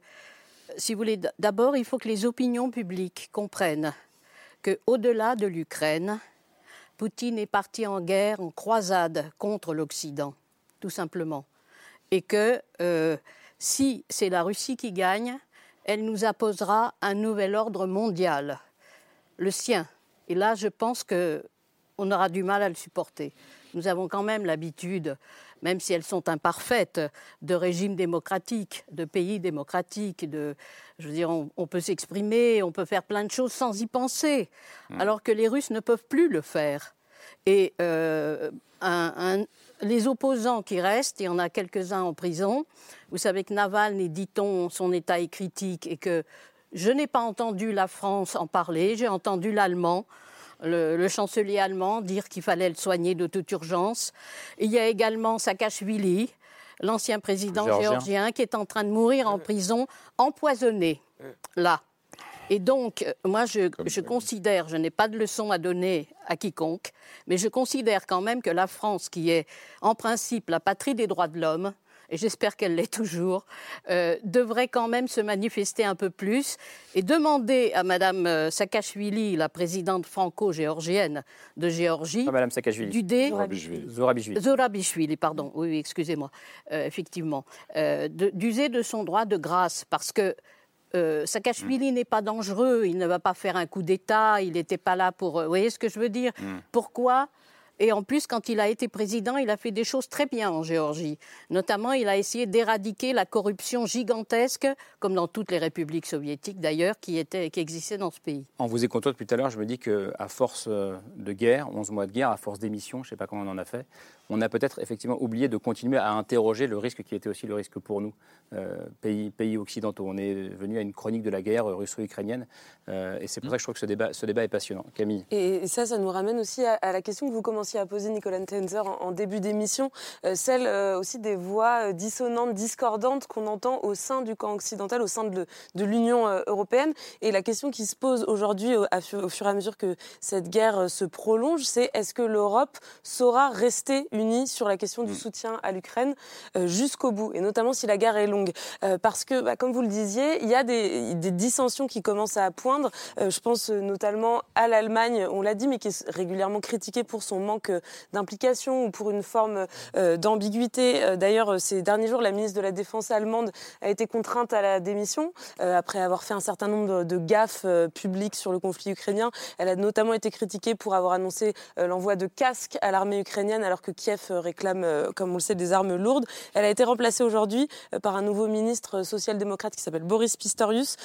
si vous voulez, d'abord, il faut que les opinions publiques comprennent que, au-delà de l'Ukraine, Poutine est parti en guerre, en croisade contre l'Occident, tout simplement. Et que euh, si c'est la Russie qui gagne, elle nous imposera un nouvel ordre mondial, le sien. Et là, je pense que on aura du mal à le supporter. Nous avons quand même l'habitude, même si elles sont imparfaites, de régimes démocratiques, de pays démocratiques. De, je veux dire, on, on peut s'exprimer, on peut faire plein de choses sans y penser, alors que les Russes ne peuvent plus le faire. Et euh, un- un- les opposants qui restent, il y en a quelques-uns en prison. Vous savez que Navalny, dit-on, son état est critique et que je n'ai pas entendu la France en parler, j'ai entendu l'allemand le, le chancelier allemand dire qu'il fallait le soigner de toute urgence. Il y a également Saakashvili, l'ancien président
Géorgien.
géorgien, qui est en train de mourir en prison, empoisonné, là. Et donc, euh, moi, je, je considère, je n'ai pas de leçon à donner à quiconque, mais je considère quand même que la France, qui est en principe la patrie des droits de l'homme, et j'espère qu'elle l'est toujours, euh, devrait quand même se manifester un peu plus et demander à Mme Saakashvili, la présidente franco-géorgienne de Géorgie,
Pas Madame Saakashvili.
d'uder-
Zorabishvili.
Zorabishvili, pardon, oui, oui, excusez-moi, euh, effectivement, euh, d'user de son droit de grâce parce que euh, Saakashvili n'est pas dangereux, il ne va pas faire un coup d'État, il n'était pas là pour. euh, Vous voyez ce que je veux dire?
Mm.
Pourquoi et en plus, quand il a été président, il a fait des choses très bien en Géorgie. Notamment, il a essayé d'éradiquer la corruption gigantesque, comme dans toutes les républiques soviétiques d'ailleurs, qui, étaient- qui existaient dans ce pays.
En vous écoutant depuis tout à l'heure, je me dis qu'à force euh, de guerre, 11 mois de guerre, à force d'émissions, je ne sais pas comment on en a fait, on a peut-être effectivement oublié de continuer à interroger le risque qui était aussi le risque pour nous, euh, pays, pays occidentaux. On est venu à une chronique de la guerre euh, russo-ukrainienne euh, et c'est pour ça que je trouve que ce débat, ce débat est passionnant. Camille
Et ça, ça nous ramène aussi à, à la question que vous commenciez à poser, Nicolas Tenzer, en, en début d'émission, euh, celle euh, aussi des voix euh, dissonantes, discordantes qu'on entend au sein du camp occidental, au sein de, de l'Union européenne. Et la question qui se pose aujourd'hui, au, fur et à mesure que cette guerre se prolonge, c'est est-ce que l'Europe saura rester unie sur la question du soutien à l'Ukraine jusqu'au bout, et notamment si la guerre est longue? Parce que, bah, comme vous le disiez, il y a des, des dissensions qui commencent à poindre. Je pense notamment à l'Allemagne, on l'a dit, mais qui est régulièrement critiquée pour son manque d'implication ou pour une forme euh, d'ambiguïté. Euh, D'ailleurs, euh, ces derniers jours, la ministre de la Défense allemande a été contrainte à la démission après avoir fait un certain nombre de, gaffes publiques sur le conflit ukrainien. Elle a notamment été critiquée pour avoir annoncé l'envoi de casques à l'armée ukrainienne alors que Kiev réclame, comme on le sait, des armes lourdes. Elle a été remplacée aujourd'hui par un nouveau ministre social-démocrate qui s'appelle Boris Pistorius,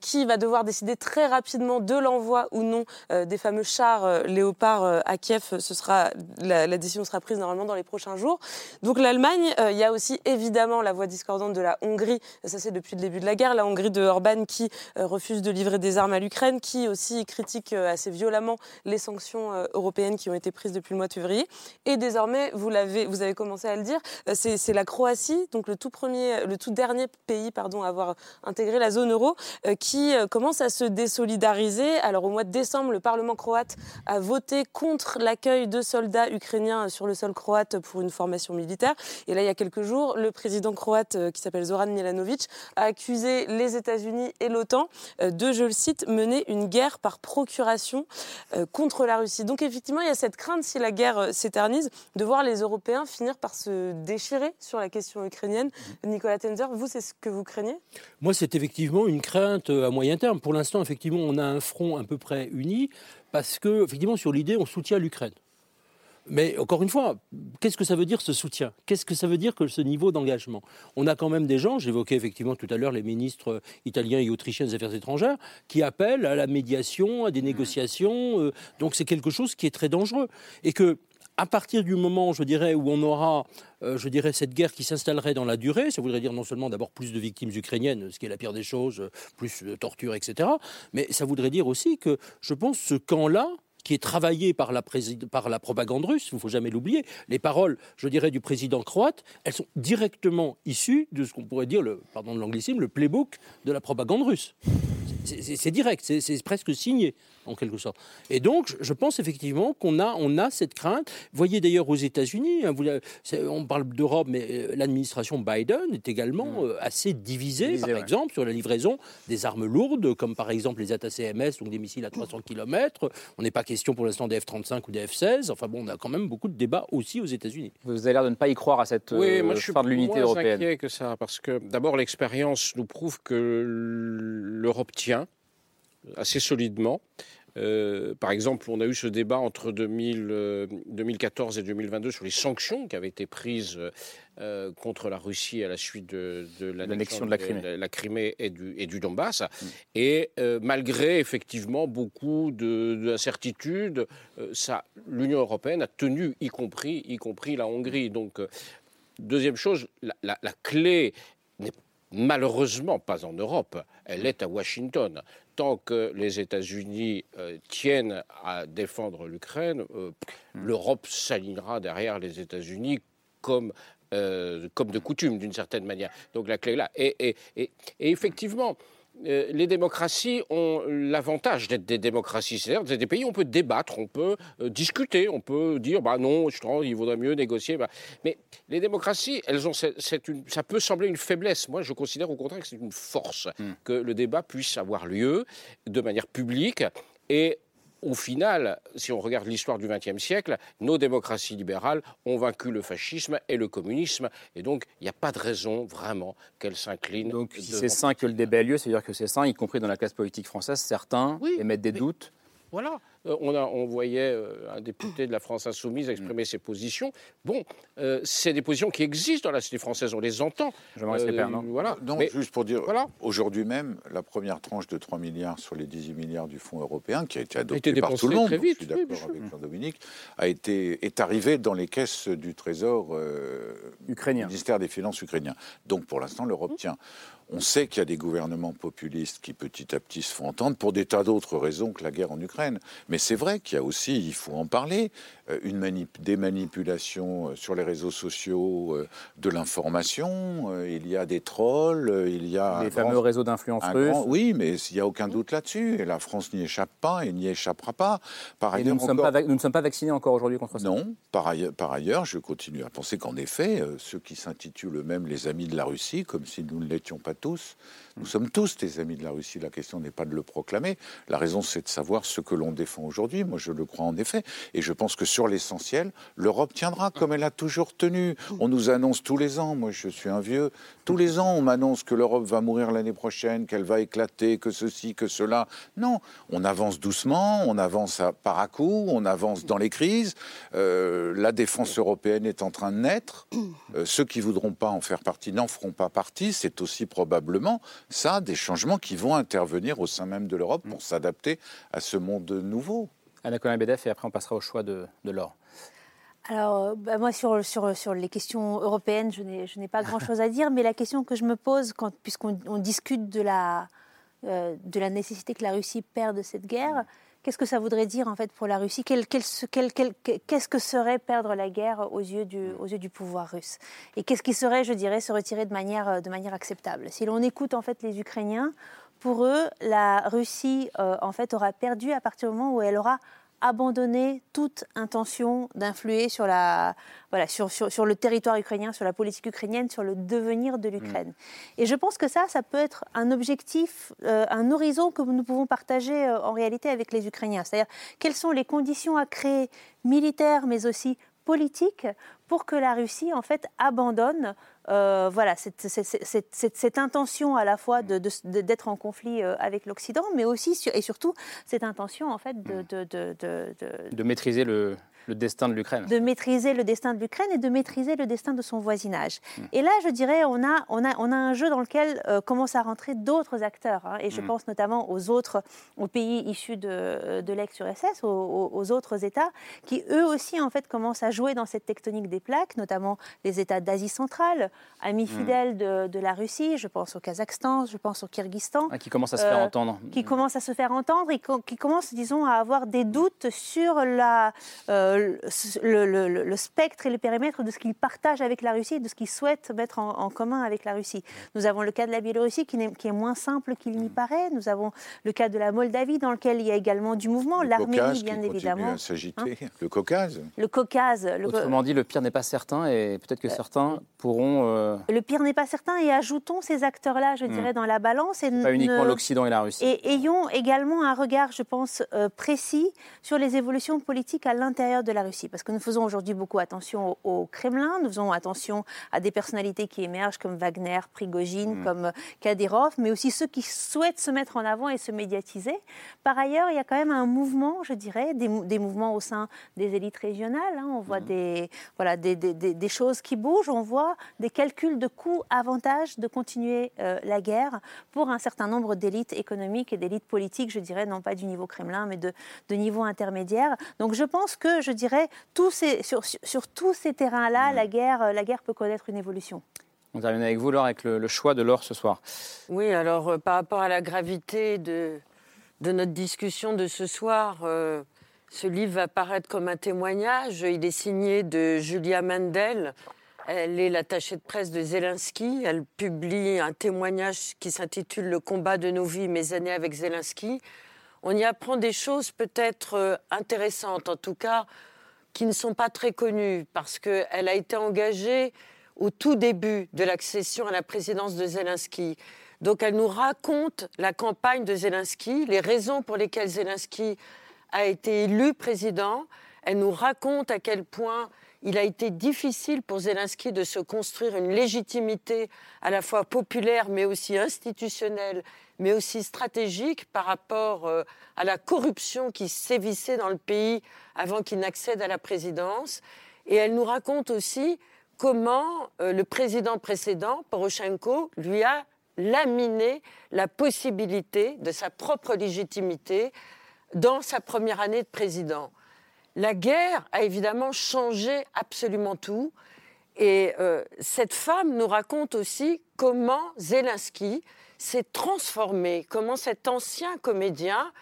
qui va devoir décider très rapidement de l'envoi ou non des fameux chars léopards à Kiev. Ce sera, la, décision sera prise normalement dans les prochains jours. Donc l'Allemagne, euh, il y a aussi évidemment la voix discordante de la Hongrie. Ça c'est depuis le début de la guerre. La Hongrie de Orban qui euh, refuse de livrer des armes à l'Ukraine, qui aussi critique euh, assez violemment les sanctions européennes qui ont été prises depuis le mois de février. Et désormais, vous l'avez, vous avez commencé à le dire, c'est la Croatie, donc le tout premier, le tout dernier pays, pardon, à avoir intégré la zone euro, qui commence à se désolidariser. Alors au mois de décembre, le Parlement croate a voté contre l'accueil de soldats ukrainiens sur le sol croate pour une formation militaire. Et là, il y a quelques jours, le président croate, euh, qui s'appelle Zoran Milanovic, a accusé les États-Unis et l'OTAN euh, de, je le cite, mener une guerre par procuration euh, contre la Russie. Donc effectivement, il y a cette crainte, si la guerre s'éternise, de voir les Européens finir par se déchirer sur la question ukrainienne. Nicolas Tenzer, vous, c'est ce que vous craignez?
Moi, c'est effectivement une crainte à moyen terme. Pour l'instant, effectivement, on a un front à peu près uni parce que, effectivement, sur l'idée, on soutient l'Ukraine. Mais encore une fois, qu'est-ce que ça veut dire ce soutien? Qu'est-ce que ça veut dire que ce niveau d'engagement? On a quand même des gens, j'évoquais effectivement tout à l'heure les ministres italiens et autrichiens des Affaires étrangères, qui appellent à la médiation, à des négociations. euh, donc c'est quelque chose qui est très dangereux. Et que à partir du moment, je dirais, où on aura, euh, je dirais, cette guerre qui s'installerait dans la durée, ça voudrait dire non seulement d'abord plus de victimes ukrainiennes, ce qui est la pire des choses, euh, plus de torture, etc., mais ça voudrait dire aussi que, je pense, ce camp-là, qui est travaillé par la, propagande russe, il ne faut jamais l'oublier. Les paroles, je dirais, du président croate, elles sont directement issues de ce qu'on pourrait dire, pardon de l'anglicisme, le playbook de la propagande russe. C'est- direct, c'est presque signé, en quelque sorte. Et donc, je- je pense effectivement qu'on a, on a cette crainte. Vous voyez d'ailleurs aux États-Unis, hein, on parle d'Europe, mais euh, l'administration Biden est également euh, assez divisée,
Divisée,
par
ouais.
exemple, sur la livraison des armes lourdes, comme par exemple les ATACMS, donc des missiles à 300 km. On n'est pas question pour l'instant des F-35 ou des F-16. Enfin bon, on a quand même beaucoup de débats aussi aux États-Unis.
Vous avez l'air de ne pas y croire à cette
Oui,
euh,
moi je suis
fin de l'unité
moins
européenne.
inquiet que ça, parce que d'abord l'expérience nous prouve que l'Europe tient assez solidement. Euh, par exemple, on a eu ce débat entre 2000, euh, 2014 et 2022 sur les sanctions qui avaient été prises euh, contre la Russie à la suite de, de
L'annexion de la Crimée.
la, la Crimée et du, et du Donbass. Et euh, malgré effectivement beaucoup de- d'incertitudes, l'Union européenne a tenu, y compris, y compris la Hongrie. Donc, deuxième chose, la, la- la clé n'est malheureusement pas en Europe, elle est à Washington. Tant que les États-Unis euh, tiennent à défendre l'Ukraine, euh, l'Europe s'alignera derrière les États-Unis comme, euh, comme de coutume, d'une certaine manière. Donc la clé est là. Et, et- et- et effectivement, les démocraties ont l'avantage d'être des démocraties. C'est-à-dire des pays où on peut débattre, on peut euh, discuter, on peut dire bah non, je il vaudrait mieux négocier. Bah. Mais les démocraties, elles ont, c'est une, ça peut sembler une faiblesse. Moi, je considère au contraire que c'est une force
Hmm.
que le débat puisse avoir lieu de manière publique et au final, si on regarde l'histoire du XXe siècle, nos démocraties libérales ont vaincu le fascisme et le communisme. Et donc, il n'y a pas de raison vraiment qu'elles s'inclinent.
Donc, si c'est sain que le débat ait lieu, c'est-à-dire que c'est sain, y compris dans la classe politique française, certains émettent des doutes.
Voilà. Euh, on, a, on voyait euh, un député de la France insoumise exprimer ses positions. Bon, euh, c'est des positions qui existent dans la société française, on les entend.
Sépère, non
Voilà.
Non,
Mais-
juste pour dire, aujourd'hui même, la première tranche de 3 milliards sur les 18 milliards du Fonds européen, qui a été adoptée par tout le monde,
très
donc
vite,
je suis d'accord avec Jean-Dominique, a été, est arrivée dans les caisses du Trésor euh,
ukrainien.
du ministère des Finances ukrainien. Donc pour l'instant, l'Europe tient. On sait qu'il y a des gouvernements populistes qui petit à petit se font entendre pour des tas d'autres raisons que la guerre en Ukraine. Mais c'est vrai qu'il y a aussi, il faut en parler, euh, une manip- des manipulations euh, sur les réseaux sociaux euh, de l'information. Il y a des trolls, il y a
Les fameux
grand-
réseaux d'influence russes.
Oui, mais il n'y a aucun doute là-dessus. Et la France n'y échappe pas et n'y échappera pas. Par
Et nous
ailleurs,
ne,
encore-
pas nous ne sommes pas vaccinés encore aujourd'hui contre ça.
non, par ailleurs, par ailleurs, je continue à penser qu'en effet, ceux qui s'intitulent eux-mêmes les amis de la Russie, comme si nous ne l'étions pas nous sommes tous des amis de la Russie. La question n'est pas de le proclamer. La raison, c'est de savoir ce que l'on défend aujourd'hui. Moi, je le crois en effet. Et je pense que sur l'essentiel, l'Europe tiendra comme elle a toujours tenu. On nous annonce tous les ans, moi je suis un vieux, tous les ans on m'annonce que l'Europe va mourir l'année prochaine, qu'elle va éclater, que ceci, que cela. Non, on avance doucement, on avance à par à coup, on avance dans les crises. Euh, la défense européenne est en train de naître. Euh, ceux qui voudront pas en faire partie n'en feront pas partie. C'est aussi probablement ça, des changements qui vont intervenir au sein même de l'Europe pour s'adapter à ce monde nouveau.
Anna Colin-Bedef, et après on passera au choix de, de l'or.
Alors, bah, moi, sur, sur, sur les questions européennes, je n'ai je n'ai pas grand-chose à dire, mais la question que je me pose, quand- puisqu'on on discute de la, euh, de la nécessité que la Russie perde cette guerre, qu'est-ce que ça voudrait dire, en fait, pour la Russie? Qu'est-ce que serait perdre la guerre aux yeux du, aux yeux du pouvoir russe? Et qu'est-ce qui serait, je dirais, se retirer de manière, euh, de manière acceptable? Si l'on écoute, en fait, les Ukrainiens, pour eux, la Russie, euh, en fait, aura perdu à partir du moment où elle aura abandonné toute intention d'influer sur, la, voilà, sur, sur, sur le territoire ukrainien, sur la politique ukrainienne, sur le devenir de l'Ukraine. Et je pense que ça, ça peut être un objectif, euh, un horizon que nous pouvons partager euh, en réalité avec les Ukrainiens. C'est-à-dire quelles sont les conditions à créer militaires, mais aussi politiques, pour que la Russie, en fait, abandonne euh, voilà, cette, cette- cette- cette- cette intention à la fois de- de- de- d'être en conflit euh, avec l'Occident, mais aussi et surtout cette intention, en fait, de- de- de- de- de,
De maîtriser le, le destin de l'Ukraine.
de maîtriser le destin de l'Ukraine et de maîtriser le destin de son voisinage.
Hmm.
Et là, je dirais, on a, on a, on a un jeu dans lequel euh, commencent à rentrer d'autres acteurs. hein. et je
Hmm.
pense notamment aux autres, aux pays issus de, de l'ex-URSS, aux, autres États, qui eux aussi, en fait, commencent à jouer dans cette tectonique des plaques, notamment les États d'Asie centrale, amis
Hmm.
fidèles de, de la Russie. Je pense au Kazakhstan, je pense au Kyrgyzstan.
Ah, qui commence à se faire
Euh,
entendre.
Qui commence à se faire entendre et qui commence, disons, à avoir des doutes sur la, euh, le, le- le- le spectre et le périmètre de ce qu'ils partagent avec la Russie et de ce qu'ils souhaitent mettre en, en commun avec la Russie. Nous avons le cas de la Biélorussie qui, est moins simple qu'il n'y paraît. Nous avons le cas de la Moldavie dans lequel il y a également du mouvement. L'Arménie, bien évidemment.
à s'agiter. le Caucase.
Le Caucase. Le,
Autrement dit, le pire n'est pas certain et peut-être que certains pourront. euh,
le pire n'est pas certain et ajoutons ces acteurs-là, je
Hmm.
dirais, dans la balance. Et
pas uniquement
ne-
l'Occident et la Russie.
Et ayons également un regard, je pense, euh, précis sur les évolutions politiques à l'intérieur de la Russie. Parce que nous faisons aujourd'hui beaucoup attention au, au Kremlin, nous faisons attention à des personnalités qui émergent comme Wagner, Prigogine,
Mm.
comme Kadyrov, mais aussi ceux qui souhaitent se mettre en avant et se médiatiser. Par ailleurs, il y a quand même un mouvement, je dirais, des, des mouvements au sein des élites régionales. hein. On voit
Mm.
des, voilà, des, des- choses qui bougent, on voit des calculs de coûts-avantages de continuer euh, la guerre pour un certain nombre d'élites économiques et d'élites politiques, je dirais, non pas du niveau Kremlin, mais de, de niveau intermédiaire. Donc je pense que, je dirais, tous ces, sur, tous ces terrains-là, la, guerre, la guerre peut connaître une évolution.
On termine avec vous, Laure, avec le, le choix de l'or ce soir.
Oui, alors euh, par rapport à la gravité de, de notre discussion de ce soir, euh, ce livre va paraître comme un témoignage. Il est signé de Julia Mandel, Elle est l'attachée de presse de Zelensky. Elle publie un témoignage qui s'intitule Le combat de nos vies, mes années avec Zelensky. On y apprend des choses peut-être euh, intéressantes, en tout cas qui ne sont pas très connues, parce qu'elle a été engagée au tout début de l'accession à la présidence de Zelensky. Donc elle nous raconte la campagne de Zelensky, les raisons pour lesquelles Zelensky a été élu président. Elle nous raconte à quel point il a été difficile pour Zelensky de se construire une légitimité à la fois populaire mais aussi institutionnelle, mais aussi stratégique par rapport euh, à la corruption qui sévissait dans le pays avant qu'il n'accède à la présidence. Et elle nous raconte aussi comment euh, le président précédent, Poroshenko, lui a laminé la possibilité de sa propre légitimité dans sa première année de président. La guerre a évidemment changé absolument tout. Et euh, cette femme nous raconte aussi comment Zelensky s'est transformé, comment cet ancien comédien,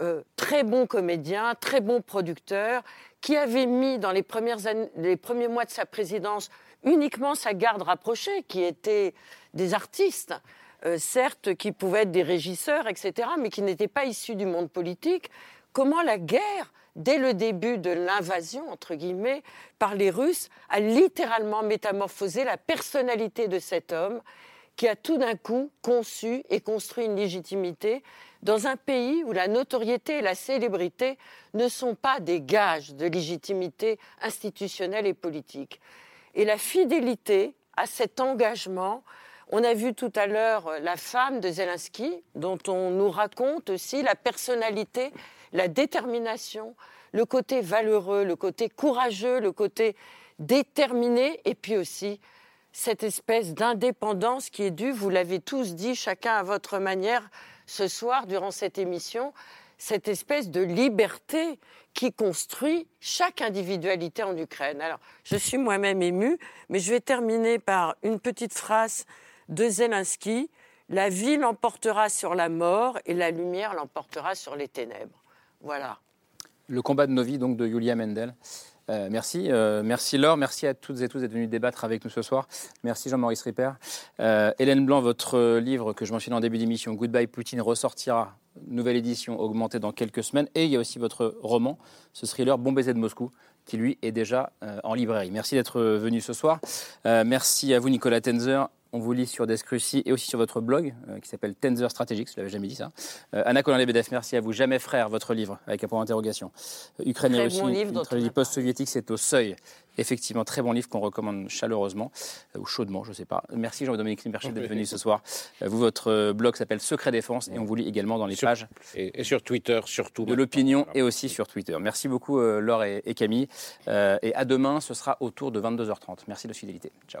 euh, très bon comédien, très bon producteur, qui avait mis dans les, premiers mois de sa présidence uniquement sa garde rapprochée, qui étaient des artistes, euh, certes, qui pouvaient être des régisseurs, etc., mais qui n'étaient pas issus du monde politique, comment la guerre dès le début de l'invasion, entre guillemets, par les Russes, a littéralement métamorphosé la personnalité de cet homme qui a tout d'un coup conçu et construit une légitimité dans un pays où la notoriété et la célébrité ne sont pas des gages de légitimité institutionnelle et politique. Et la fidélité à cet engagement, on a vu tout à l'heure la femme de Zelensky, dont on nous raconte aussi la personnalité la détermination, le côté valeureux, le côté courageux, le côté déterminé, et puis aussi cette espèce d'indépendance qui est due, vous l'avez tous dit, chacun à votre manière, ce soir, durant cette émission, cette espèce de liberté qui construit chaque individualité en Ukraine. Alors, je suis moi-même émue, mais je vais terminer par une petite phrase de Zelensky. La vie l'emportera sur la mort et la lumière l'emportera sur les ténèbres. Voilà.
Le combat de nos vies, donc, de Julia Mendel. Euh, merci, euh, merci Laure, merci à toutes et tous d'être venus débattre avec nous ce soir. Merci Jean-Maurice Ripper. Euh, Hélène Blanc, votre livre que je mentionne en début d'émission, Goodbye Poutine, ressortira, nouvelle édition augmentée dans quelques semaines. Et il y a aussi votre roman, ce thriller Bon baiser de Moscou, qui lui est déjà en librairie. Merci d'être venu ce soir. merci à vous Nicolas Tenzer, on vous lit sur Desk et aussi sur votre blog euh, qui s'appelle Tenzer Strategics, je ne l'avais jamais dit ça. Euh, Anna Colin-Lebedev, merci à vous. Jamais frère, votre livre, avec un point d'interrogation. Euh, Ukraine et Russie, une trilogie post-soviétique, c'est au seuil. Effectivement, très bon livre qu'on recommande chaleureusement, ou chaudement, je ne sais pas. Merci Jean-Dominique Limbercher d'être venu ce soir. vous, votre blog s'appelle Secret Défense et on vous lit également dans les pages.
Et, sur Twitter, surtout.
De l'opinion et aussi sur Twitter. Merci beaucoup Laure et, et Camille. et à demain, ce sera autour de 22h30. Merci de fidélité. Ciao.